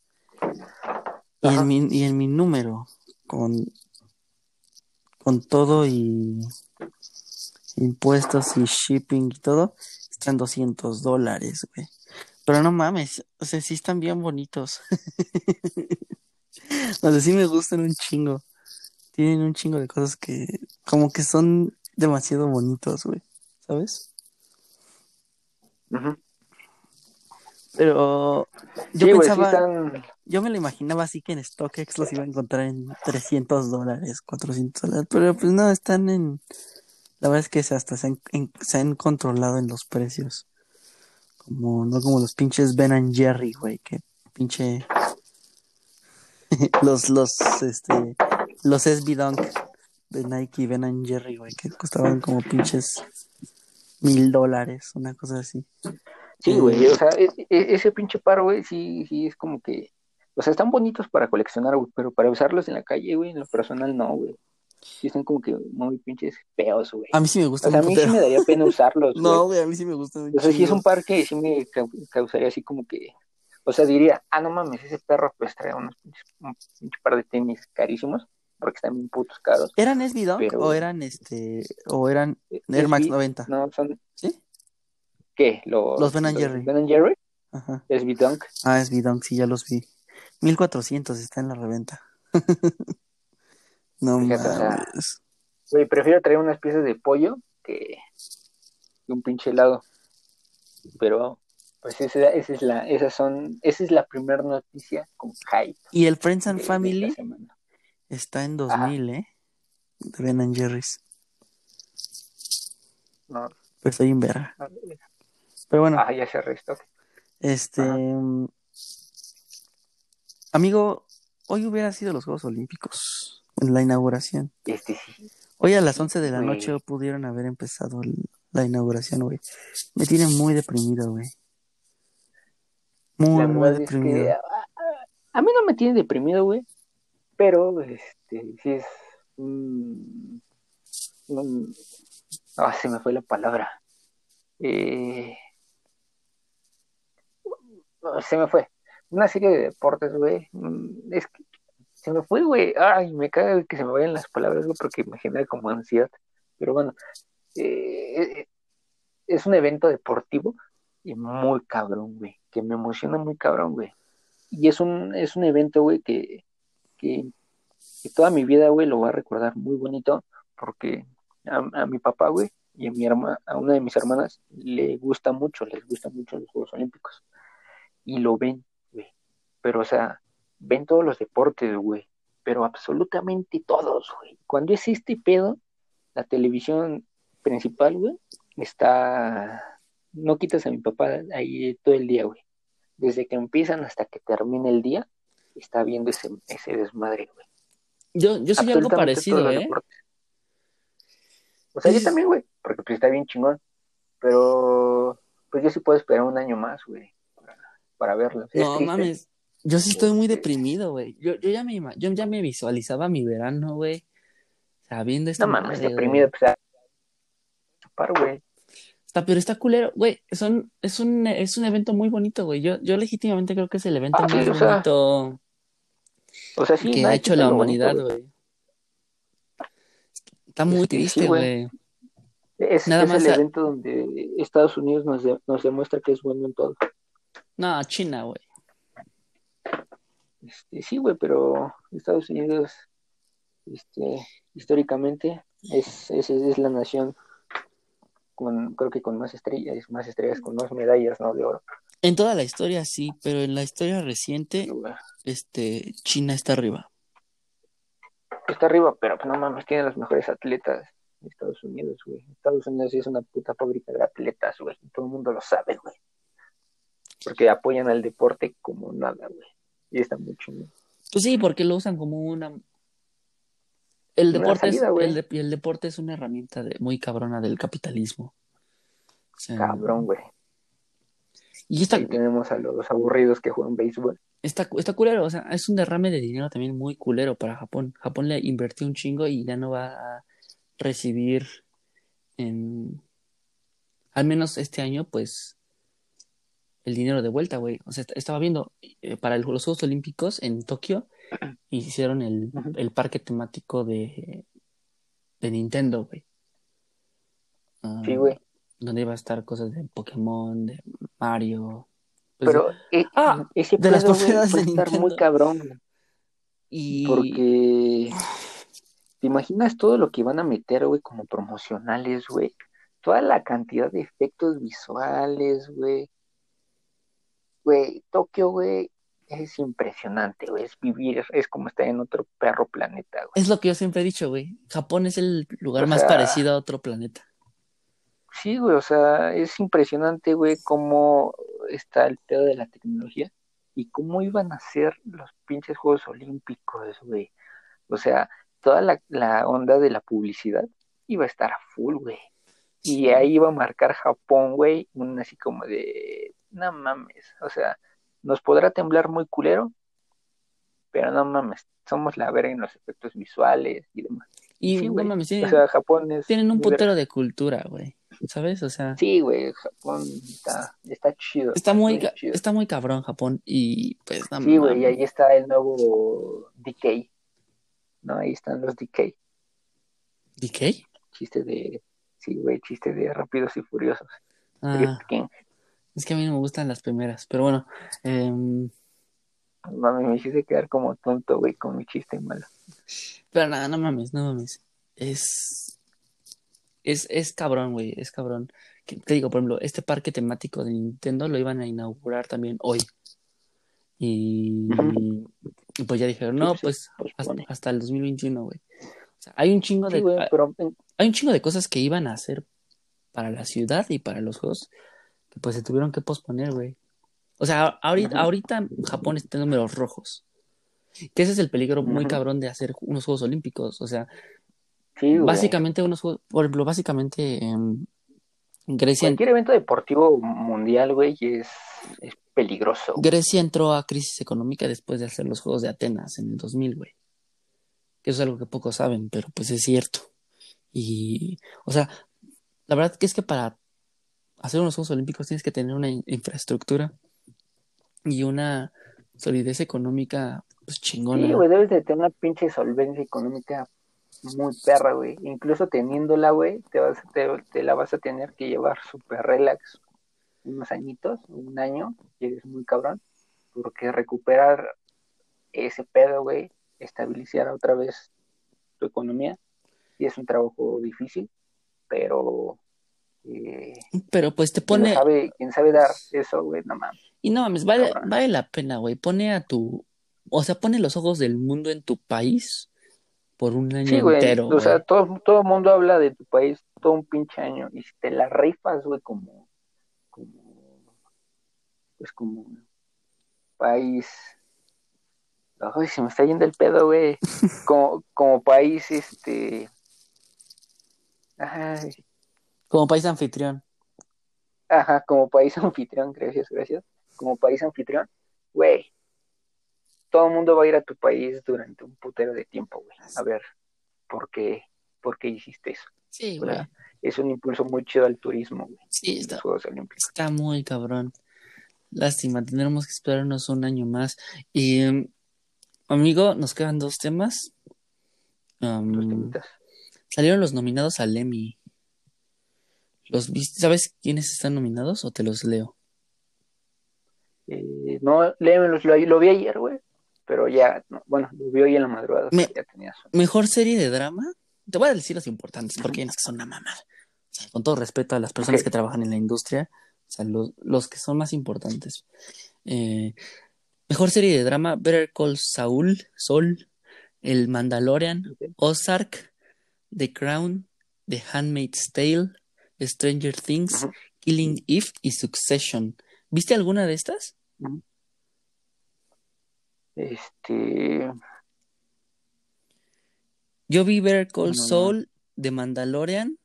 [SPEAKER 1] Y en mi, y en mi número, con, con todo y impuestos y shipping y todo, están 200 dólares, güey. Pero no mames, o sea, sí están bien bonitos. O sea, sí me gustan un chingo. Tienen un chingo de cosas que como que son demasiado bonitos, güey. ¿Sabes? Pero yo
[SPEAKER 2] Sí, güey, sí
[SPEAKER 1] pensaba,
[SPEAKER 2] están...
[SPEAKER 1] yo me lo imaginaba así que en StockX los iba a encontrar en 300 dólares, 400 dólares, pero pues no, están en, la verdad es que hasta se han, en- se han controlado en los precios, como, no como los pinches Ben and Jerry, güey, que pinche, los, los, este, los SB Dunk de Nike y Ben and Jerry, güey, que costaban como pinches mil dólares, una cosa así.
[SPEAKER 2] Sí,
[SPEAKER 1] Mm.
[SPEAKER 2] güey, o sea, e- e- ese pinche paro, güey, sí, sí, es como que, o sea, están bonitos para coleccionar, güey, pero para usarlos en la calle, güey, en lo personal, no, güey. Sí, están como que muy pinches feos, güey.
[SPEAKER 1] A mí sí me
[SPEAKER 2] O
[SPEAKER 1] gusta
[SPEAKER 2] sea, a mí sí me daría pena usarlos.
[SPEAKER 1] No, güey, a mí sí me gusta
[SPEAKER 2] O sea, sí es un par que sí me cau- causaría así como que, o sea, diría, ah, no mames, ese perro pues trae unos pinches, un par de tenis carísimos, porque están bien putos caros.
[SPEAKER 1] ¿Eran SB Dunk
[SPEAKER 2] Pero-
[SPEAKER 1] o eran este o eran
[SPEAKER 2] Eh,
[SPEAKER 1] Air Max
[SPEAKER 2] SB
[SPEAKER 1] 90?
[SPEAKER 2] No, son,
[SPEAKER 1] ¿Sí?
[SPEAKER 2] ¿qué? Los,
[SPEAKER 1] Los Ben and Jerry.
[SPEAKER 2] Ben and Jerry,
[SPEAKER 1] Ajá.
[SPEAKER 2] SB Dunk.
[SPEAKER 1] Ah, SB Dunk, sí, ya los vi. 1400 está en la reventa. no
[SPEAKER 2] Fíjate, o sea,
[SPEAKER 1] mames.
[SPEAKER 2] Güey, prefiero traer unas piezas de pollo que, que un pinche helado. Pero, pues esa, esa es la, esas son, esa es la primera noticia con hype
[SPEAKER 1] Y el Friends and
[SPEAKER 2] de
[SPEAKER 1] Family está en 2000, ¿eh? De Ben and Jerry's.
[SPEAKER 2] No,
[SPEAKER 1] Pero estoy en verga.
[SPEAKER 2] no,
[SPEAKER 1] Pero bueno,
[SPEAKER 2] ah, ya se restock.
[SPEAKER 1] este
[SPEAKER 2] ajá.
[SPEAKER 1] mm, amigo, hoy hubiera sido los Juegos Olímpicos la inauguración.
[SPEAKER 2] Este sí,
[SPEAKER 1] Hoy a las 11 de la
[SPEAKER 2] Güey.
[SPEAKER 1] noche pudieron haber empezado el- la inauguración, güey. Me tiene muy deprimido, güey. Muy, muy
[SPEAKER 2] verdad es que
[SPEAKER 1] deprimido.
[SPEAKER 2] a, a- mí no me tiene deprimido, güey. Pero, este, sí es un, un- ah, se me fue la palabra. Eh, se me fue. Una serie de deportes, güey. Mm, Es que se me fue, güey. Ay, me caga que se me vayan las palabras, güey, porque me genera como ansiedad. Pero bueno, eh, es un evento deportivo y muy cabrón, güey. Que me emociona muy cabrón, güey. Y es un, es un evento, güey, que, que, toda mi vida, güey, lo voy a recordar muy bonito porque a, a mi papá, güey, y a mi hermana, a una de mis hermanas le gusta mucho, les gusta mucho los Juegos Olímpicos. Y lo ven, güey. Pero, o sea, ven todos los deportes, güey. Pero absolutamente todos, güey. Cuando es este pedo, la televisión principal, güey, está... No quitas a mi papá ahí todo el día, güey. Desde que empiezan hasta que termine el día, está viendo ese, ese desmadre, güey.
[SPEAKER 1] Yo, yo soy algo parecido, ¿eh?
[SPEAKER 2] O sea, yo también, güey, porque pues está bien chingón. Pero, pues yo sí puedo esperar un año más, güey, para, para verlo.
[SPEAKER 1] No mames. Yo sí estoy muy deprimido, güey. Yo, yo ya me yo ya me visualizaba mi verano, güey. Sabiendo esta
[SPEAKER 2] No mames,
[SPEAKER 1] madre,
[SPEAKER 2] deprimido, pues, chupar, güey.
[SPEAKER 1] Está, pero está culero, güey. Son, es un, es un evento muy bonito, güey. Yo, yo legítimamente creo que es el evento
[SPEAKER 2] Ah, sí,
[SPEAKER 1] más
[SPEAKER 2] o sea,
[SPEAKER 1] bonito
[SPEAKER 2] O sea, sí,
[SPEAKER 1] que ha hecho la humanidad, güey. Está muy
[SPEAKER 2] sí,
[SPEAKER 1] triste,
[SPEAKER 2] güey.
[SPEAKER 1] güey.
[SPEAKER 2] Es,
[SPEAKER 1] Nada
[SPEAKER 2] es
[SPEAKER 1] más
[SPEAKER 2] el
[SPEAKER 1] a-
[SPEAKER 2] evento donde Estados Unidos nos, de- nos demuestra que es bueno en todo.
[SPEAKER 1] No, China, güey.
[SPEAKER 2] Este, sí, güey, pero Estados Unidos, este, históricamente, es, es, es la nación con, creo que con más estrellas, más estrellas, con más medallas, ¿no? De oro.
[SPEAKER 1] En toda la historia sí, pero en la historia reciente, este, China está arriba.
[SPEAKER 2] Está arriba, pero pues no mames, tiene los mejores atletas de Estados Unidos, güey. Estados Unidos es una puta fábrica de atletas, güey. Todo el mundo lo sabe, güey. Porque apoyan al deporte como nada, güey. Y está muy chingón.
[SPEAKER 1] Pues sí, porque lo usan como una... El deporte,
[SPEAKER 2] salida,
[SPEAKER 1] es, el, de- el deporte es una herramienta de- muy cabrona del capitalismo. O sea,
[SPEAKER 2] Cabrón, güey.
[SPEAKER 1] Y está,
[SPEAKER 2] Ahí tenemos a los aburridos que juegan béisbol.
[SPEAKER 1] está, está culero, o sea, es un derrame de dinero también muy culero para Japón. Japón le invirtió un chingo y ya no va a recibir en... Al menos este año, pues, el dinero de vuelta, güey. O sea, est- estaba viendo, eh, para el- los Juegos Olímpicos en Tokio, hicieron el, el parque temático de, de Nintendo, güey. Ah,
[SPEAKER 2] Sí, güey.
[SPEAKER 1] Donde iba a estar cosas de Pokémon, de Mario. pues,
[SPEAKER 2] Pero eh,
[SPEAKER 1] Ah,
[SPEAKER 2] ese
[SPEAKER 1] de las
[SPEAKER 2] pedo,
[SPEAKER 1] propiedades
[SPEAKER 2] a
[SPEAKER 1] de
[SPEAKER 2] estar muy cabrón,
[SPEAKER 1] y...
[SPEAKER 2] Porque te imaginas todo lo que van a meter, güey, como promocionales, güey. Toda la cantidad de efectos visuales, güey. Güey, Tokio, güey, es impresionante, güey. Es vivir, es como estar en otro perro planeta, güey.
[SPEAKER 1] Es lo que yo siempre he dicho, güey. Japón es el lugar
[SPEAKER 2] O
[SPEAKER 1] más
[SPEAKER 2] sea-
[SPEAKER 1] parecido a otro planeta.
[SPEAKER 2] Sí, güey, o sea, es impresionante, güey, cómo está el pedo de la tecnología y cómo iban a ser los pinches Juegos Olímpicos, güey. O sea, toda la, la onda de la publicidad iba a estar a full, güey. Y ahí iba a marcar Japón, güey, un así como de, no mames, o sea, nos podrá temblar muy culero, pero no mames, somos la verga en los efectos visuales y demás.
[SPEAKER 1] Y
[SPEAKER 2] Sí,
[SPEAKER 1] no mames,
[SPEAKER 2] O sea, Japón es...
[SPEAKER 1] tienen un putero de cultura, güey. ¿Sabes? O sea,
[SPEAKER 2] Sí, güey, Japón está, está chido.
[SPEAKER 1] está muy,
[SPEAKER 2] chido.
[SPEAKER 1] está muy cabrón Japón. Y pues, no
[SPEAKER 2] Sí, güey, y ahí está el nuevo DK. ¿No? Ahí están los DK.
[SPEAKER 1] ¿DK?
[SPEAKER 2] Chiste de. Sí, güey, chiste de Rápidos y Furiosos.
[SPEAKER 1] Ah,
[SPEAKER 2] King.
[SPEAKER 1] Es que a mí no me gustan las primeras. Pero bueno, em,
[SPEAKER 2] Mami, me hiciste quedar como tonto, güey, con mi chiste malo.
[SPEAKER 1] pero nada, no mames, no mames. Es. Es, es cabrón, güey, es cabrón. Te digo, por ejemplo, este parque temático de Nintendo lo iban a inaugurar también hoy. Y, y pues ya dijeron, no, pues
[SPEAKER 2] pues,
[SPEAKER 1] hasta, el 2021, güey. O sea, hay un chingo de,
[SPEAKER 2] Sí, güey, pero eh,
[SPEAKER 1] hay un chingo de cosas que iban a hacer para la ciudad y para los juegos pues se tuvieron que posponer, güey. O sea, ahorita, ahorita Japón está en números rojos. Que ese es el peligro muy cabrón de hacer unos Juegos Olímpicos. O sea,
[SPEAKER 2] sí,
[SPEAKER 1] básicamente unos juegos, por ejemplo, básicamente em, Grecia,
[SPEAKER 2] Cualquier evento deportivo mundial, güey, es, es peligroso.
[SPEAKER 1] Grecia entró a crisis económica después de hacer los Juegos de Atenas en el 2000, güey. Que eso es algo que pocos saben, pero pues es cierto. Y, o sea, la verdad que es que para hacer unos Juegos Olímpicos tienes que tener una in- infraestructura y una solidez económica pues chingona.
[SPEAKER 2] Sí, güey, debes de tener una pinche solvencia económica muy perra, güey. Incluso teniéndola, güey, te, vas, te, te la vas a tener que llevar súper relax unos añitos, un año, y eres muy cabrón, porque recuperar ese pedo, güey, estabilizar otra vez tu economía, y es un trabajo difícil, pero eh,
[SPEAKER 1] Pero pues te
[SPEAKER 2] quien,
[SPEAKER 1] pone,
[SPEAKER 2] sabe, quien sabe dar eso, güey, no mames.
[SPEAKER 1] y no mames, vale,
[SPEAKER 2] Cabrón.
[SPEAKER 1] vale la pena, güey. Pone a tu, o sea, pone los ojos del mundo en tu país por un año
[SPEAKER 2] Sí, güey,
[SPEAKER 1] entero,
[SPEAKER 2] o sea, todo, todo el mundo habla de tu país todo un pinche año y si te la rifas, güey, como, como, pues como país, ay, se me está yendo el pedo, güey, como, como país, este, ay,
[SPEAKER 1] Como país anfitrión.
[SPEAKER 2] ajá, como país anfitrión, gracias, gracias, como país anfitrión, güey, todo el mundo va a ir a tu país durante un putero de tiempo, güey, a ver, ¿por qué, por qué hiciste eso?
[SPEAKER 1] Sí,
[SPEAKER 2] O
[SPEAKER 1] güey.
[SPEAKER 2] sea, es un impulso muy chido al turismo, güey,
[SPEAKER 1] Sí, está, está muy cabrón. Lástima, tendremos que esperarnos un año más. Y, em, amigo, nos quedan dos temas.
[SPEAKER 2] Temitas.
[SPEAKER 1] salieron los nominados al Emmy. ¿Los viste? ¿Sabes quiénes están nominados o te los leo?
[SPEAKER 2] Eh, no, léemelos, lo, lo vi ayer, güey, pero ya, no, bueno, lo vi hoy en la madrugada,
[SPEAKER 1] Me-
[SPEAKER 2] ya tenía sueño.
[SPEAKER 1] Mejor serie de drama. Te voy a decir los importantes porque hay que son una mamada. O sea, con todo respeto a las personas que trabajan en la industria, O sea, los, los que son más importantes. Eh, mejor serie de drama, Better Call Saul, Sol, El Mandalorian. Ozark, The Crown, The Handmaid's Tale, Stranger Things. Killing Eve y Succession. ¿Viste alguna de estas?
[SPEAKER 2] Este,
[SPEAKER 1] Yo vi Better Call
[SPEAKER 2] No,
[SPEAKER 1] The Mandalorian,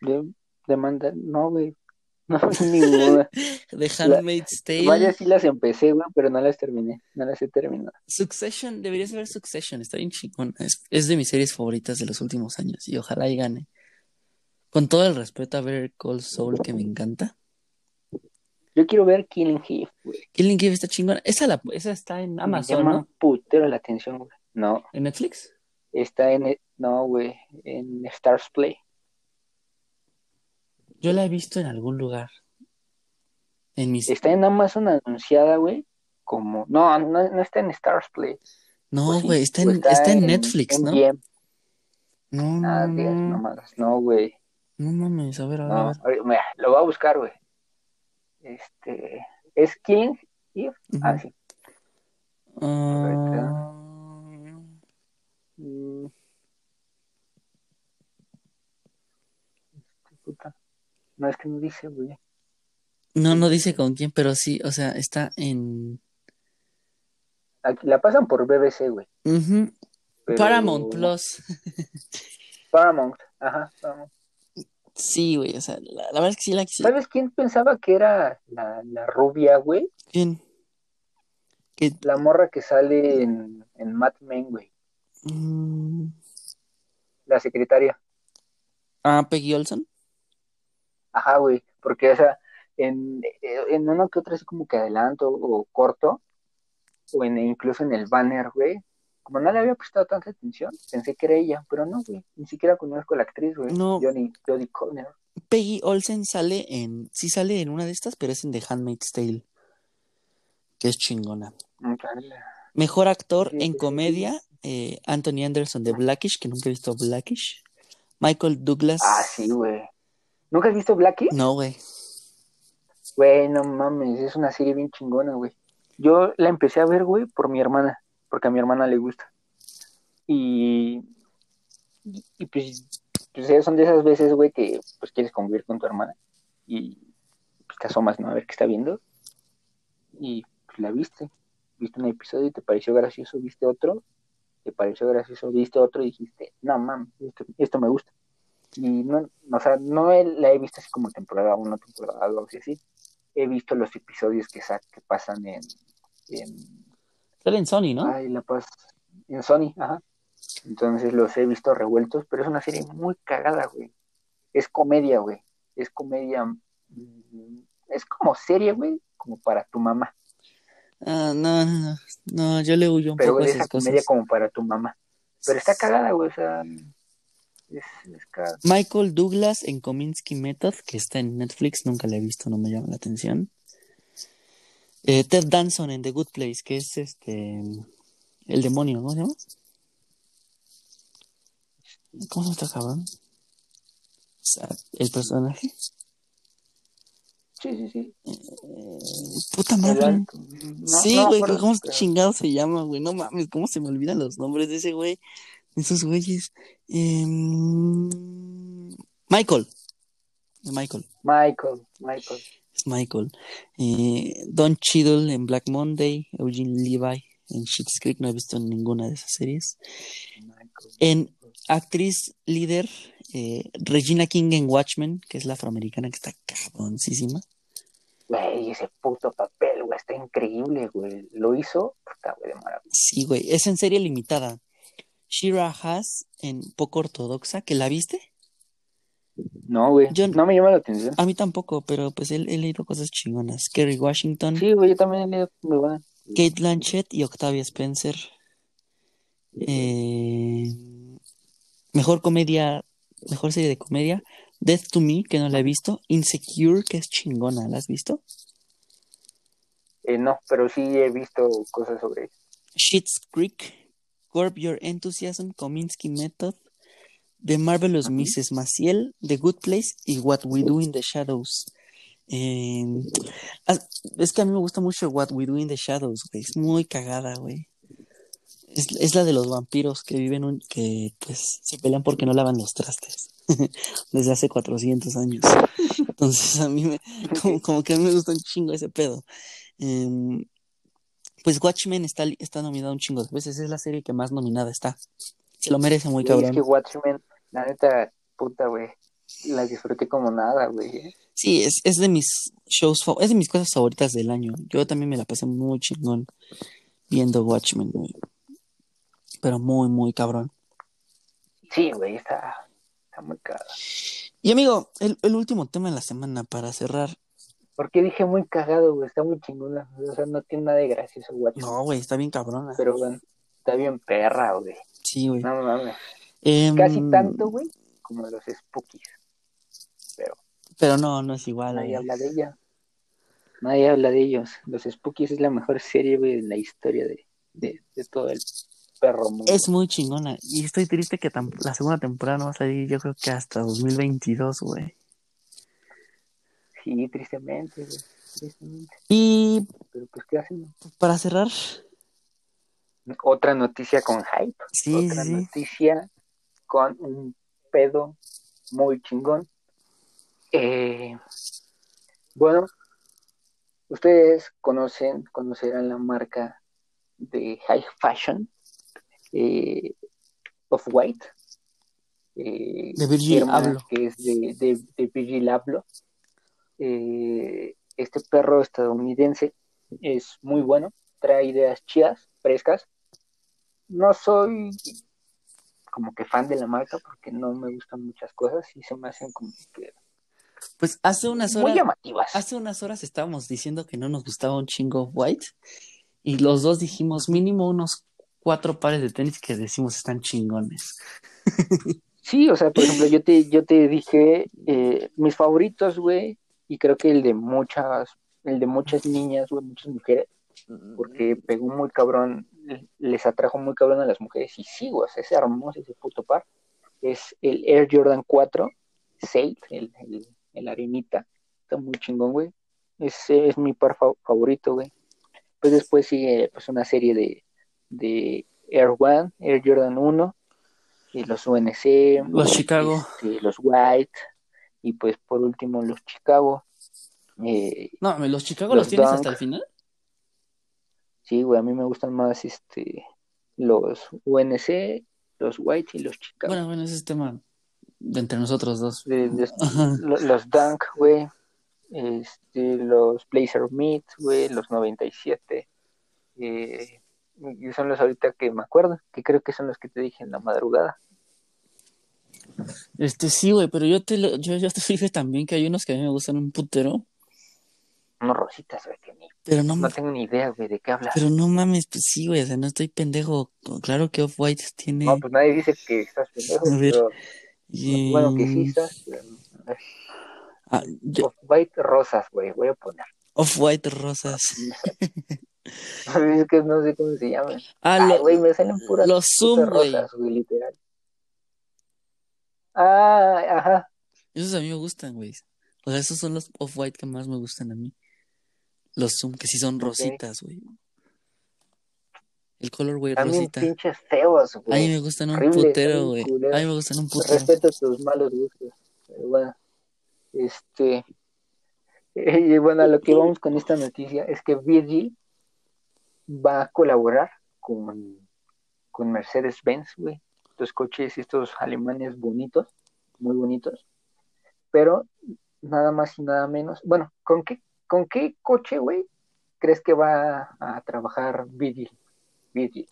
[SPEAKER 2] de, demanda, no, güey. No, ninguna.
[SPEAKER 1] The Handmaid's Tale.
[SPEAKER 2] Varias sí las empecé, güey, pero no las terminé. No las he terminado.
[SPEAKER 1] Succession, deberías ver Succession, está bien chingón. Es, es de mis series favoritas de los últimos años y ojalá y gane. Con todo el respeto a Better Call Saul, que me encanta.
[SPEAKER 2] Yo quiero ver Killing Eve, güey.
[SPEAKER 1] Killing Eve está chingona. Esa, la, esa está en
[SPEAKER 2] Me
[SPEAKER 1] Amazon,
[SPEAKER 2] llama
[SPEAKER 1] ¿no?
[SPEAKER 2] putero la atención, güey. No,
[SPEAKER 1] ¿En Netflix?
[SPEAKER 2] está en, no, güey, en Stars Play.
[SPEAKER 1] Yo la he visto en algún lugar. En mis...
[SPEAKER 2] Está en Amazon anunciada, güey, como, no, no, no está en Stars Play.
[SPEAKER 1] No,
[SPEAKER 2] Pues
[SPEAKER 1] güey, está,
[SPEAKER 2] o
[SPEAKER 1] en, está en Netflix, ¿no?
[SPEAKER 2] MGM.
[SPEAKER 1] No,
[SPEAKER 2] Ah,
[SPEAKER 1] no, no.
[SPEAKER 2] No, güey.
[SPEAKER 1] No mames, a ver, a ver, a
[SPEAKER 2] No,
[SPEAKER 1] ver.
[SPEAKER 2] ahorita- mira, lo voy a buscar, güey. Este, ¿es? Ah,
[SPEAKER 1] Ujú.
[SPEAKER 2] sí.
[SPEAKER 1] Ah,
[SPEAKER 2] Mm. Este, puta. No, es que no dice, güey.
[SPEAKER 1] no, no dice con quién, pero sí, o sea, está en...
[SPEAKER 2] Aquí la pasan por BBC, güey.
[SPEAKER 1] Ujú,
[SPEAKER 2] pero-
[SPEAKER 1] Paramount Plus.
[SPEAKER 2] Paramount, ajá, Paramount.
[SPEAKER 1] Sí, güey, o sea, la, la verdad es que sí la quisiera.
[SPEAKER 2] ¿Sabes quién pensaba que era la, la rubia, güey?
[SPEAKER 1] ¿Quién? Que,
[SPEAKER 2] La morra que sale en, en Mad Men, güey.
[SPEAKER 1] mm,
[SPEAKER 2] La secretaria.
[SPEAKER 1] ah, Peggy Olson.
[SPEAKER 2] Ajá, güey. Porque, o sea, en, en uno que otro así como que adelanto o corto, o en, incluso en el banner, güey. Como no le había prestado tanta atención, pensé que era ella, pero no, güey. Ni siquiera conozco a la actriz, güey.
[SPEAKER 1] No.
[SPEAKER 2] Johnny, Jodie Comer.
[SPEAKER 1] Peggy Olsen sale en. Sí sale en una de estas, pero es en The Handmaid's Tale. Que es chingona. Mejor actor
[SPEAKER 2] Sí,
[SPEAKER 1] en
[SPEAKER 2] sí, sí.
[SPEAKER 1] comedia, eh, Anthony Anderson de Blackish, que nunca he visto Blackish. Michael Douglas.
[SPEAKER 2] Ah, sí, güey. ¿Nunca has visto Blackie?
[SPEAKER 1] No, güey.
[SPEAKER 2] Güey, no mames, es una serie bien chingona, güey. Yo la empecé a ver, güey, por mi hermana, porque a mi hermana le gusta. Y, y, pues, pues son de esas veces, güey, que pues quieres convivir con tu hermana y pues te asomas, ¿no? A ver qué está viendo. Y pues la viste. Viste un episodio y te pareció gracioso, viste otro, te pareció gracioso, viste otro y dijiste, no mames, esto, esto me gusta. Y no, o sea, no la he visto así como temporada 1, temporada 2 y así. He visto los episodios que, que pasan en, en,
[SPEAKER 1] Sale en Sony, ¿no?
[SPEAKER 2] ay, la paz, en Sony, ajá. Entonces los he visto revueltos, pero es una serie muy cagada, güey. Es comedia, güey. Es comedia, mm, es como serie, güey, como para tu mamá.
[SPEAKER 1] Ah, no, no, no. No, yo le huyo un
[SPEAKER 2] Pero
[SPEAKER 1] poco a
[SPEAKER 2] es
[SPEAKER 1] esas
[SPEAKER 2] comedia
[SPEAKER 1] cosas.
[SPEAKER 2] como para tu mamá. Pero está cagada, güey, o sea, es, es cagada.
[SPEAKER 1] Michael Douglas en Kominsky Method, que está en Netflix, nunca la he visto, no me llama la atención. Eh, Ted Danson en The Good Place, que es este el demonio, ¿cómo se llama? ¿Cómo se este cabrón? El personaje.
[SPEAKER 2] Sí, sí, sí.
[SPEAKER 1] Puta
[SPEAKER 2] El
[SPEAKER 1] madre.
[SPEAKER 2] No,
[SPEAKER 1] sí, güey, ¿cómo
[SPEAKER 2] pero-
[SPEAKER 1] chingado se llama, güey? No mames, ¿cómo se me olvidan los nombres de ese güey? De esos güeyes. Em, Michael. Michael.
[SPEAKER 2] Michael, Michael.
[SPEAKER 1] Es Michael. Eh, Don Cheadle en Black Monday. Eugene Levi en Schitt's Creek. No he visto ninguna de esas series. En actriz líder, eh, Regina King en Watchmen, que es la afroamericana que está cabroncísima.
[SPEAKER 2] Güey, ese puto papel, güey, está increíble, güey. Lo hizo, puta, güey, de maravilla.
[SPEAKER 1] Sí, güey. Es en serie limitada. Shira Haas en Poco Ortodoxa, ¿que la viste?
[SPEAKER 2] No, güey,
[SPEAKER 1] Yo-
[SPEAKER 2] no me llama la atención.
[SPEAKER 1] A mí tampoco, pero pues he, he leído cosas chingonas. Kerry Washington,
[SPEAKER 2] Sí, güey, yo también he leído muy buena.
[SPEAKER 1] Kate Blanchett y Octavia Spencer. Eh, mejor comedia, mejor serie de comedia. Death to Me, que no la he visto. Insecure, que es chingona, ¿la has visto?
[SPEAKER 2] Eh, no, pero sí he visto cosas sobre eso.
[SPEAKER 1] Schitt's Creek, Curb Your Enthusiasm, Kominsky Method, The Marvelous. Mrs. Maciel, The Good Place y What We Do in the Shadows. Eh, ah, es que a mí me gusta mucho What We Do in the Shadows, güey. Es muy cagada, güey. Es, es la de los vampiros que viven, un, que pues se pelean porque no lavan los trastes. Desde hace 400 años. Entonces a mí me, como, como que a mí me gusta un chingo ese pedo. Eh, pues Watchmen está, está nominado un chingo de veces. Es la serie que más nominada está. Se lo merece muy cabrón.
[SPEAKER 2] es que Watchmen, la neta, puta, güey. La disfruté como nada, güey.
[SPEAKER 1] Sí, es, es de mis shows, es de mis cosas favoritas del año. Yo también me la pasé muy chingón viendo Watchmen, güey. Pero muy, muy cabrón.
[SPEAKER 2] Sí, güey, está, está muy cagada.
[SPEAKER 1] Y amigo, el, el último tema de la semana para cerrar.
[SPEAKER 2] ¿Por qué dije muy cagado, güey? Está muy chingona. O sea, no tiene nada de gracioso, Watchmen.
[SPEAKER 1] No, güey, está bien cabrona.
[SPEAKER 2] Pero, bueno, está bien perra, güey.
[SPEAKER 1] Sí, güey.
[SPEAKER 2] No mames.
[SPEAKER 1] Em,
[SPEAKER 2] Casi tanto, güey, como los Spookies. Pero
[SPEAKER 1] Pero no, no es igual.
[SPEAKER 2] nadie
[SPEAKER 1] güey.
[SPEAKER 2] habla de ella. Nadie habla de ellos. Los Spookies es la mejor serie, güey, en la historia de, de, de todo el perro mundo.
[SPEAKER 1] Es muy chingona. Y estoy triste que la segunda temporada no va a salir, yo creo que hasta 2022, güey.
[SPEAKER 2] Sí, tristemente, güey. Tristemente.
[SPEAKER 1] Y
[SPEAKER 2] Pero pues, ¿qué hacen?
[SPEAKER 1] para cerrar,
[SPEAKER 2] Otra noticia con hype.
[SPEAKER 1] sí,
[SPEAKER 2] Otra
[SPEAKER 1] sí.
[SPEAKER 2] noticia con un pedo muy chingón. Eh, bueno, ustedes conocen, conocerán la marca de high fashion eh, of white. eh,
[SPEAKER 1] De Virgil Abloh.
[SPEAKER 2] Que es de, de, de Virgil Abloh. Este perro estadounidense es muy bueno, trae ideas chidas, frescas. No soy como que fan de la marca porque no me gustan muchas cosas y se me hacen como que
[SPEAKER 1] Pues hace unas
[SPEAKER 2] muy
[SPEAKER 1] horas,
[SPEAKER 2] llamativas.
[SPEAKER 1] hace unas horas estábamos diciendo que no nos gustaba un chingo White. Y los dos dijimos mínimo unos cuatro pares de tenis que decimos están chingones.
[SPEAKER 2] Sí, o sea, por ejemplo, yo te, yo te dije eh, mis favoritos, güey, y creo que el de muchas, el de muchas niñas, güey, muchas mujeres, porque pegó muy cabrón, les atrajo muy cabrón a las mujeres, y sí, güey, es hermoso ese puto par. Es el Air Jordan 4, Safe, el, el, el arenita, está muy chingón, güey. Ese es mi par fa- favorito, güey. Pues después sigue pues una serie de, de Air One, Air Jordan 1, y los UNC,
[SPEAKER 1] Los Chicago.
[SPEAKER 2] este, los White, y pues por último los Chicago. Eh,
[SPEAKER 1] No, los Chicago
[SPEAKER 2] Los
[SPEAKER 1] los, tienes
[SPEAKER 2] Dunk.
[SPEAKER 1] hasta el final.
[SPEAKER 2] Sí, güey, a mí me gustan más este los UNC, los White y los Chicago.
[SPEAKER 1] Bueno, bueno, ese es tema de entre nosotros dos.
[SPEAKER 2] De- de- los Dunk, güey, este, los Blazer Meat, güey, los 97. Eh, y son los ahorita que me acuerdo, que creo que son los que te dije en la madrugada.
[SPEAKER 1] Este sí, güey, pero yo te lo- yo, yo te dije también que hay unos que a mí me gustan un putero,
[SPEAKER 2] Unos rositas, güey, que ni,
[SPEAKER 1] pero no,
[SPEAKER 2] no tengo ni idea, güey, de qué hablas.
[SPEAKER 1] pero no mames, pues sí, güey, o sea, no estoy pendejo. Claro que Off-White tiene.
[SPEAKER 2] No, pues nadie dice que estás pendejo,
[SPEAKER 1] A ver.
[SPEAKER 2] pero
[SPEAKER 1] y-
[SPEAKER 2] bueno, que sí estás. pero,
[SPEAKER 1] Ah, yo-
[SPEAKER 2] White rosas, güey, voy a poner.
[SPEAKER 1] Off-White rosas.
[SPEAKER 2] es que no sé cómo se llaman.
[SPEAKER 1] Ah,
[SPEAKER 2] Ay,
[SPEAKER 1] lo-
[SPEAKER 2] güey, me salen puras
[SPEAKER 1] los Zoom,
[SPEAKER 2] rosas, güey, literal. Ah, ajá.
[SPEAKER 1] Esos a mí me gustan, güey. O sea, esos son los Off-White que más me gustan a mí. Los Zoom, que sí son rositas, güey. El color, güey, rosita.
[SPEAKER 2] pinches feos,
[SPEAKER 1] A mí
[SPEAKER 2] güey.
[SPEAKER 1] me gustan un putero, güey. A mí me gustan un putero.
[SPEAKER 2] Respeto tus malos gustos. Pero bueno, este. Y bueno, a lo que vamos con esta noticia es que Virgil va a colaborar con, con Mercedes-Benz, güey. Estos coches, estos alemanes bonitos, muy bonitos. Pero nada más y nada menos. Bueno, ¿con qué, con qué coche, güey, crees que va a trabajar Virgil? Virgil.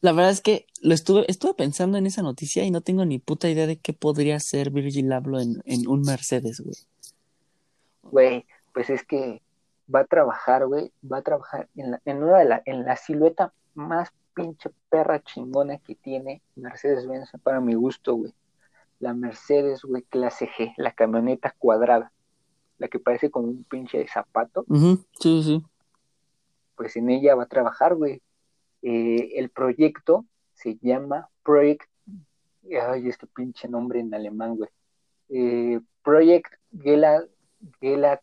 [SPEAKER 1] La verdad es que lo estuve, estuve pensando en esa noticia y no tengo ni puta idea de qué podría ser Virgil Abloh en, en un Mercedes, güey.
[SPEAKER 2] Güey, pues es que va a trabajar, güey, va a trabajar en, la, en una de la, en la silueta más pinche perra chingona que tiene Mercedes-Benz para mi gusto, güey. La Mercedes, güey, clase G, la camioneta cuadrada, la que parece como un pinche zapato,
[SPEAKER 1] Sí, sí.
[SPEAKER 2] pues en ella va a trabajar, güey. Eh, el proyecto se llama Project, ay, este pinche nombre en alemán, güey. Eh, Project Gelat, Gelat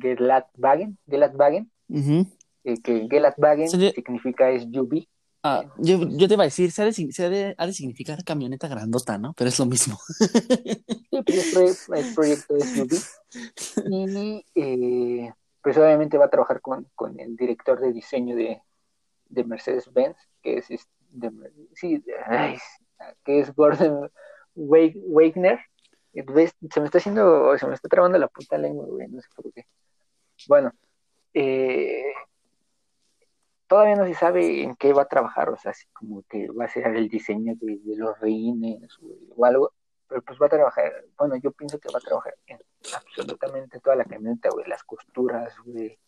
[SPEAKER 2] Gelatwagen, Gelatwagen,
[SPEAKER 1] Ujú.
[SPEAKER 2] eh, que Gelatwagen significa es SUV.
[SPEAKER 1] Ah, yo, yo te iba a decir, se ha de, se ha de- ha de significar camioneta grandota, ¿no? Pero es lo mismo.
[SPEAKER 2] Es proyecto SUV. Y eh, pues obviamente va a trabajar con, con el director de diseño de, de Mercedes-Benz, que es, es- de, sí, de- ay, que es Gordon Wag- Wagner. ¿Ves? Se me está haciendo, se me está trabando la puta lengua, güey, no sé por qué. Bueno, eh, todavía no se sabe en qué va a trabajar, o sea, así como que va a ser el diseño de, de los rines güey, o algo, pero pues va a trabajar, bueno, yo pienso que va a trabajar en absolutamente toda la camioneta, güey, las costuras, güey,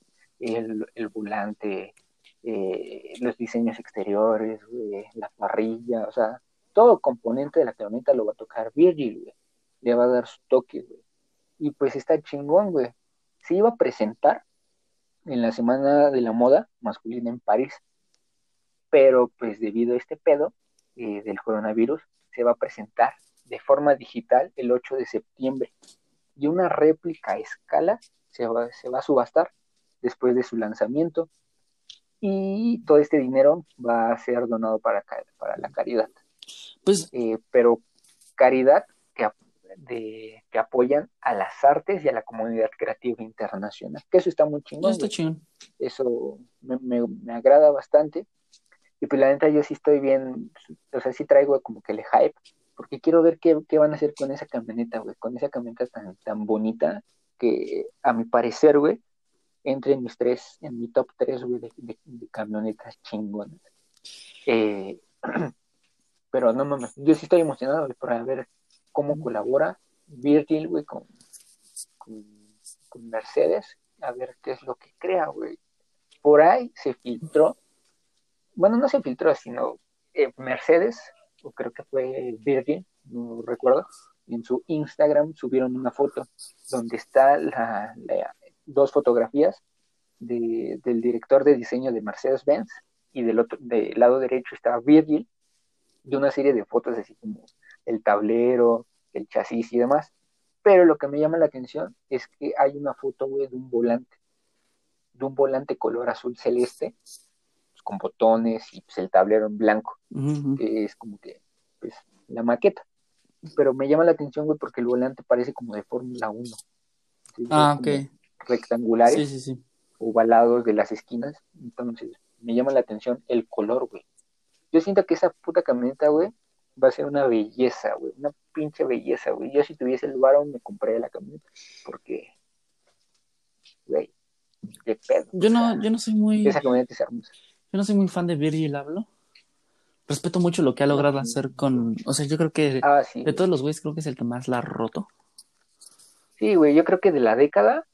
[SPEAKER 2] el, el volante, eh, los diseños exteriores, güey, la parrilla, o sea, todo componente de la camioneta lo va a tocar Virgil, güey, le va a dar su toque, güey, y pues está chingón, güey, se iba a presentar en la semana de la moda masculina en París, pero pues debido a este pedo eh, del coronavirus, se va a presentar de forma digital el 8 de septiembre. Y una réplica a escala se va, se va a subastar después de su lanzamiento. Y todo este dinero va a ser donado para, para la caridad,
[SPEAKER 1] Pues,
[SPEAKER 2] Eh, pero caridad que, de, que apoyan a las artes y a la comunidad creativa internacional, que eso está muy chingón.
[SPEAKER 1] está chingón.
[SPEAKER 2] eso me, me, me agrada bastante. Y pues la neta yo sí estoy bien, o sea, sí traigo como que el hype, porque quiero ver qué, qué van a hacer con esa camioneta, güey, con esa camioneta tan, tan bonita que a mi parecer, güey, entre en mis tres, en mi top tres, güey, de, de- de camionetas chingonas. Eh, pero no mames, yo sí estoy emocionado, güey, para ver cómo colabora Virgil, güey, con, con, con Mercedes, a ver qué es lo que crea, güey. Por ahí se filtró, bueno, no se filtró, sino eh, Mercedes, o creo que fue Virgin, no recuerdo, en su Instagram subieron una foto donde está la, la- dos fotografías de- del director de diseño de Mercedes-Benz y del otro, del lado derecho está Virgil, de una serie de fotos así como el tablero, el chasis y demás. Pero lo que me llama la atención es que hay una foto, güey, de un volante, de un volante color azul celeste, pues, con botones y pues, el tablero en blanco, que es como que, pues, la maqueta. Pero me llama la atención, güey, porque el volante parece como de Fórmula 1. ¿sí?
[SPEAKER 1] Ah, ok.
[SPEAKER 2] Rectangulares,
[SPEAKER 1] Sí, sí, sí.
[SPEAKER 2] ovalados de las esquinas. Entonces, me llama la atención el color, güey. Yo siento que esa puta camioneta, güey, va a ser una belleza, güey. Una pinche belleza, güey. Yo si tuviese el varo me compraría la camioneta. Porque, güey, qué pedo.
[SPEAKER 1] Yo no,
[SPEAKER 2] sea,
[SPEAKER 1] yo no soy muy,
[SPEAKER 2] Esa camioneta es hermosa.
[SPEAKER 1] yo no soy muy fan de Virgil Abloh. Respeto mucho lo que ha logrado hacer con, o sea, yo creo que
[SPEAKER 2] Ah, sí.
[SPEAKER 1] de todos los güeyes creo que es el que más la ha roto.
[SPEAKER 2] Sí, güey, yo creo que de la década,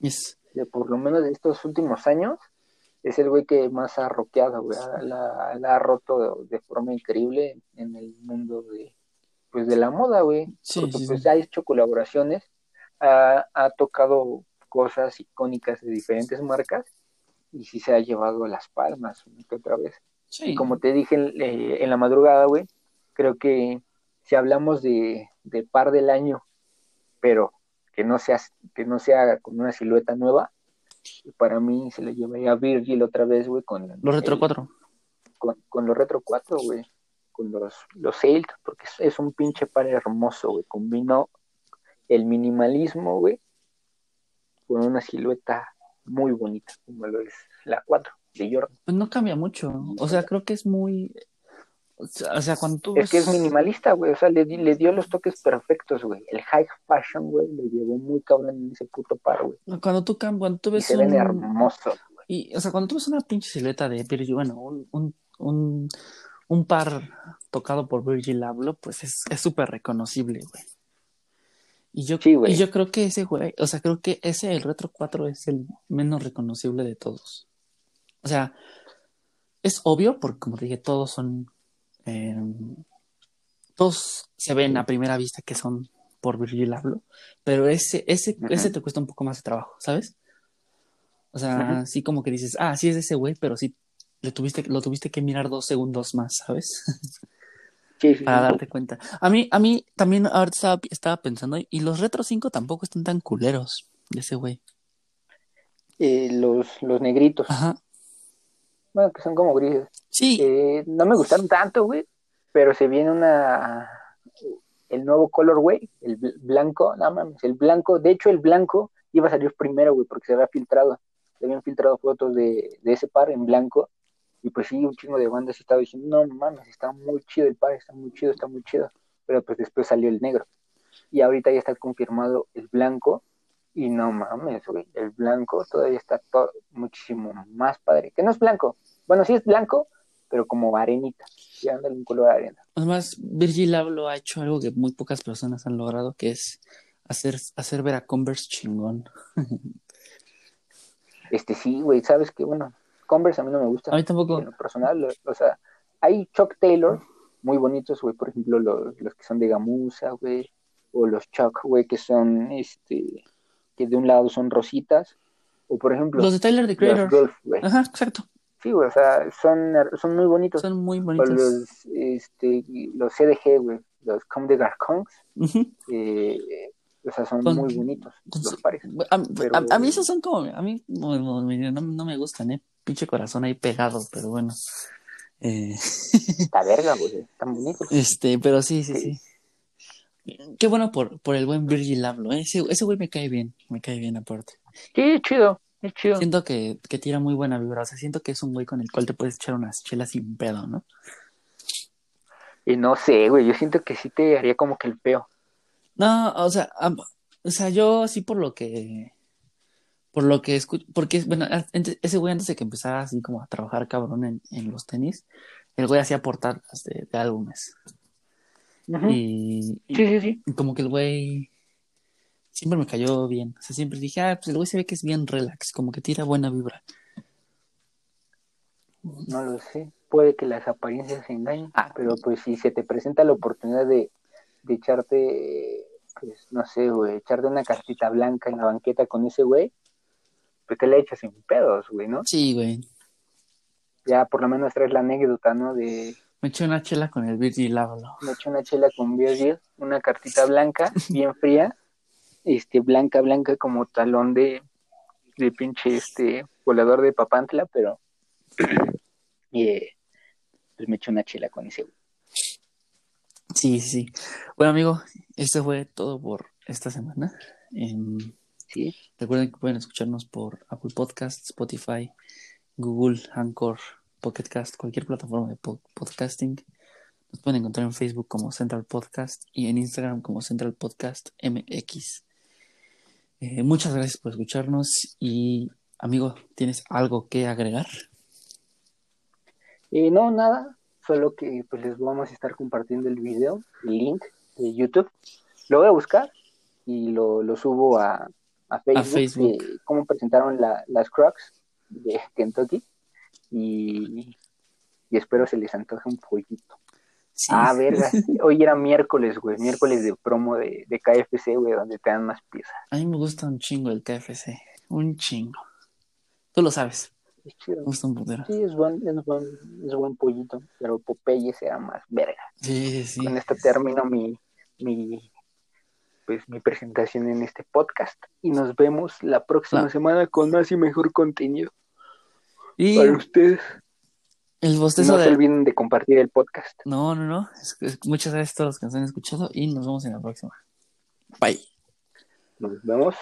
[SPEAKER 2] de por lo menos de estos últimos años, es el güey que más ha roqueado, güey. La, la ha roto de, de forma increíble en el mundo de, pues, de la moda, güey.
[SPEAKER 1] Sí,
[SPEAKER 2] Porque
[SPEAKER 1] sí,
[SPEAKER 2] pues
[SPEAKER 1] sí.
[SPEAKER 2] ha hecho colaboraciones, ha, ha tocado cosas icónicas de diferentes marcas y sí se ha llevado las palmas que otra vez.
[SPEAKER 1] sí.
[SPEAKER 2] Y como te dije en, eh, en la madrugada, güey, creo que si hablamos de, de par del año, pero que no sea, que no sea con una silueta nueva, para mí se le llevaría a Virgil otra vez, güey, con
[SPEAKER 1] Los Retro
[SPEAKER 2] el-
[SPEAKER 1] 4.
[SPEAKER 2] con, con los Retro 4, güey, con los, los porque es, es un pinche par hermoso, güey, combinó el minimalismo, güey, con una silueta muy bonita, como lo es la 4 de Jordan.
[SPEAKER 1] Pues no cambia mucho. O sea, creo que es muy. O sea, cuando tú
[SPEAKER 2] Es que es
[SPEAKER 1] ves-
[SPEAKER 2] minimalista, güey, o sea, le, le dio los toques perfectos, güey. El high fashion, güey, lo llevó muy cabrón en ese puto par, güey.
[SPEAKER 1] Cuando tú, cuando tú
[SPEAKER 2] Y
[SPEAKER 1] ves
[SPEAKER 2] ven
[SPEAKER 1] un.
[SPEAKER 2] hermosos, güey.
[SPEAKER 1] Y, o sea, cuando tú ves una pinche silueta de Virgil, bueno, un, un, un, un par tocado por Virgil Abloh, pues es es súper reconocible, güey. Y yo,
[SPEAKER 2] Sí, güey.
[SPEAKER 1] y yo creo que ese güey, o sea, creo que ese, el Retro 4, es el menos reconocible de todos. O sea, es obvio, porque como te dije, todos son. Eh, todos se ven a primera vista que son por Virgil Abloh, pero ese, ese, ese te cuesta un poco más de trabajo, ¿sabes? O sea,
[SPEAKER 2] Ujú.
[SPEAKER 1] sí como que dices, ah, sí es de ese güey, pero sí le tuviste, lo tuviste que mirar dos segundos más, ¿sabes?
[SPEAKER 2] Sí, sí,
[SPEAKER 1] Para darte cuenta. A mí, a mí también ahorita estaba, estaba pensando, y los Retro 5 tampoco están tan culeros de ese güey.
[SPEAKER 2] eh, los, los negritos.
[SPEAKER 1] Ajá.
[SPEAKER 2] Bueno, que son como grises.
[SPEAKER 1] Sí,
[SPEAKER 2] Eh, no me gustaron tanto, güey, pero se viene una el nuevo color, güey, el bl- blanco, no mames, el blanco, de hecho el blanco iba a salir primero, güey, porque se había filtrado, se habían filtrado fotos de, de ese par en blanco, y pues sí, un chingo de bandas estaba diciendo, no mames, está muy chido el par, está muy chido, está muy chido, pero pues después salió el negro, y ahorita ya está confirmado el blanco, y no mames, güey, el blanco todavía está muchísimo más padre, que no es blanco, bueno, sí es blanco, pero como arenita, anda un color arena.
[SPEAKER 1] además Virgil Abloh ha hecho algo que muy pocas personas han logrado, que es hacer, hacer ver a Converse chingón.
[SPEAKER 2] Este sí, güey, sabes que, bueno, Converse a mí no me gusta.
[SPEAKER 1] A mí tampoco.
[SPEAKER 2] En lo personal, lo- o sea, hay Chuck Taylor muy bonitos, güey, por ejemplo, los, los que son de gamuza, güey, o los Chuck, güey, que son, este, que de un lado son rositas, o por ejemplo,
[SPEAKER 1] Los de Tyler, the
[SPEAKER 2] los
[SPEAKER 1] Creator.
[SPEAKER 2] Golf, güey.
[SPEAKER 1] Ajá, exacto.
[SPEAKER 2] Sí, güey, o sea, son, son muy bonitos.
[SPEAKER 1] Son muy
[SPEAKER 2] O
[SPEAKER 1] bonitos.
[SPEAKER 2] los, este, los CDG, güey, los Comme des Garcons,
[SPEAKER 1] Ujú.
[SPEAKER 2] eh, o sea, son
[SPEAKER 1] Con-
[SPEAKER 2] muy bonitos
[SPEAKER 1] con
[SPEAKER 2] los pares.
[SPEAKER 1] A,
[SPEAKER 2] Pero-
[SPEAKER 1] a- a mí esos son como, a mí no, no- me gustan, ¿eh? Pinche corazón ahí pegado, pero bueno. Eh,
[SPEAKER 2] Está verga, güey, están bonitos.
[SPEAKER 1] este, pero sí, sí, sí. Qué bueno por, por el buen Virgil Abloh, ¿eh? Ese, ese güey me cae bien, me cae bien aparte.
[SPEAKER 2] Sí, chido, es chido.
[SPEAKER 1] Siento que, que tira muy buena vibra, o sea, siento que es un güey con el cual te puedes echar unas chelas sin pedo, ¿no?
[SPEAKER 2] Y no sé, güey, yo siento que sí te haría como que el peo.
[SPEAKER 1] No, o sea, o sea, yo sí por lo que, por lo que escucho, porque, bueno, antes- ese güey antes de que empezara así como a trabajar cabrón en, en los tenis, el güey hacía portadas de, de álbumes.
[SPEAKER 2] Ujú.
[SPEAKER 1] Y, y-
[SPEAKER 2] Sí, sí, sí.
[SPEAKER 1] y como que el güey siempre me cayó bien. O sea, siempre dije, ah, pues el güey se ve que es bien relax, como que tira buena vibra.
[SPEAKER 2] No lo sé. Puede que las apariencias engañen,
[SPEAKER 1] Ah.
[SPEAKER 2] pero pues si se te presenta la oportunidad de, de echarte, pues no sé, güey, echarte una cartita blanca en la banqueta con ese güey, pues te la echas sin pedos, güey, ¿no?
[SPEAKER 1] Sí, güey.
[SPEAKER 2] Ya por lo menos traes la anécdota, ¿no? De
[SPEAKER 1] Me eché una chela con el Virgil Abloh.
[SPEAKER 2] me eché una chela con Virgil, una cartita blanca, bien fría, este, blanca, blanca como talón de, de pinche, este, volador de Papantla, pero, eh, pues me eché una chela con ese.
[SPEAKER 1] Sí, sí. Bueno, amigo, esto fue todo por esta semana. Em,
[SPEAKER 2] ¿sí?
[SPEAKER 1] recuerden que pueden escucharnos por Apple Podcast, Spotify, Google, Anchor, Pocket Cast, cualquier plataforma de po- podcasting. Nos pueden encontrar en Facebook como Central Podcast y en Instagram como Central Podcast MX. Eh, muchas gracias por escucharnos y, amigo, ¿tienes algo que agregar?
[SPEAKER 2] Eh, no, nada, solo que pues les vamos a estar compartiendo el video, el link de YouTube. Lo voy a buscar y lo, lo subo a, a Facebook,
[SPEAKER 1] Facebook.
[SPEAKER 2] de cómo presentaron la- las Crocs de Kentucky y, y espero se les antoje un poquito.
[SPEAKER 1] Sí.
[SPEAKER 2] Ah, verga, hoy era miércoles, güey, miércoles de promo de, de KFC, güey, donde te dan más piezas.
[SPEAKER 1] A mí me gusta un chingo el KFC. Un chingo. Tú lo sabes.
[SPEAKER 2] Es chido.
[SPEAKER 1] Me gusta un putero.
[SPEAKER 2] Sí, es buen, es buen, es buen pollito, pero Popeye será más verga.
[SPEAKER 1] Sí, sí, sí.
[SPEAKER 2] con esto termino mi, mi, pues, mi presentación en este podcast y nos vemos la próxima semana con más y mejor contenido
[SPEAKER 1] Y
[SPEAKER 2] para ustedes.
[SPEAKER 1] El bostezo
[SPEAKER 2] No se
[SPEAKER 1] de...
[SPEAKER 2] olviden de compartir el podcast.
[SPEAKER 1] No, no, no. Es- es- muchas gracias a todos los que nos han escuchado y nos vemos en la próxima. Bye.
[SPEAKER 2] Nos vemos.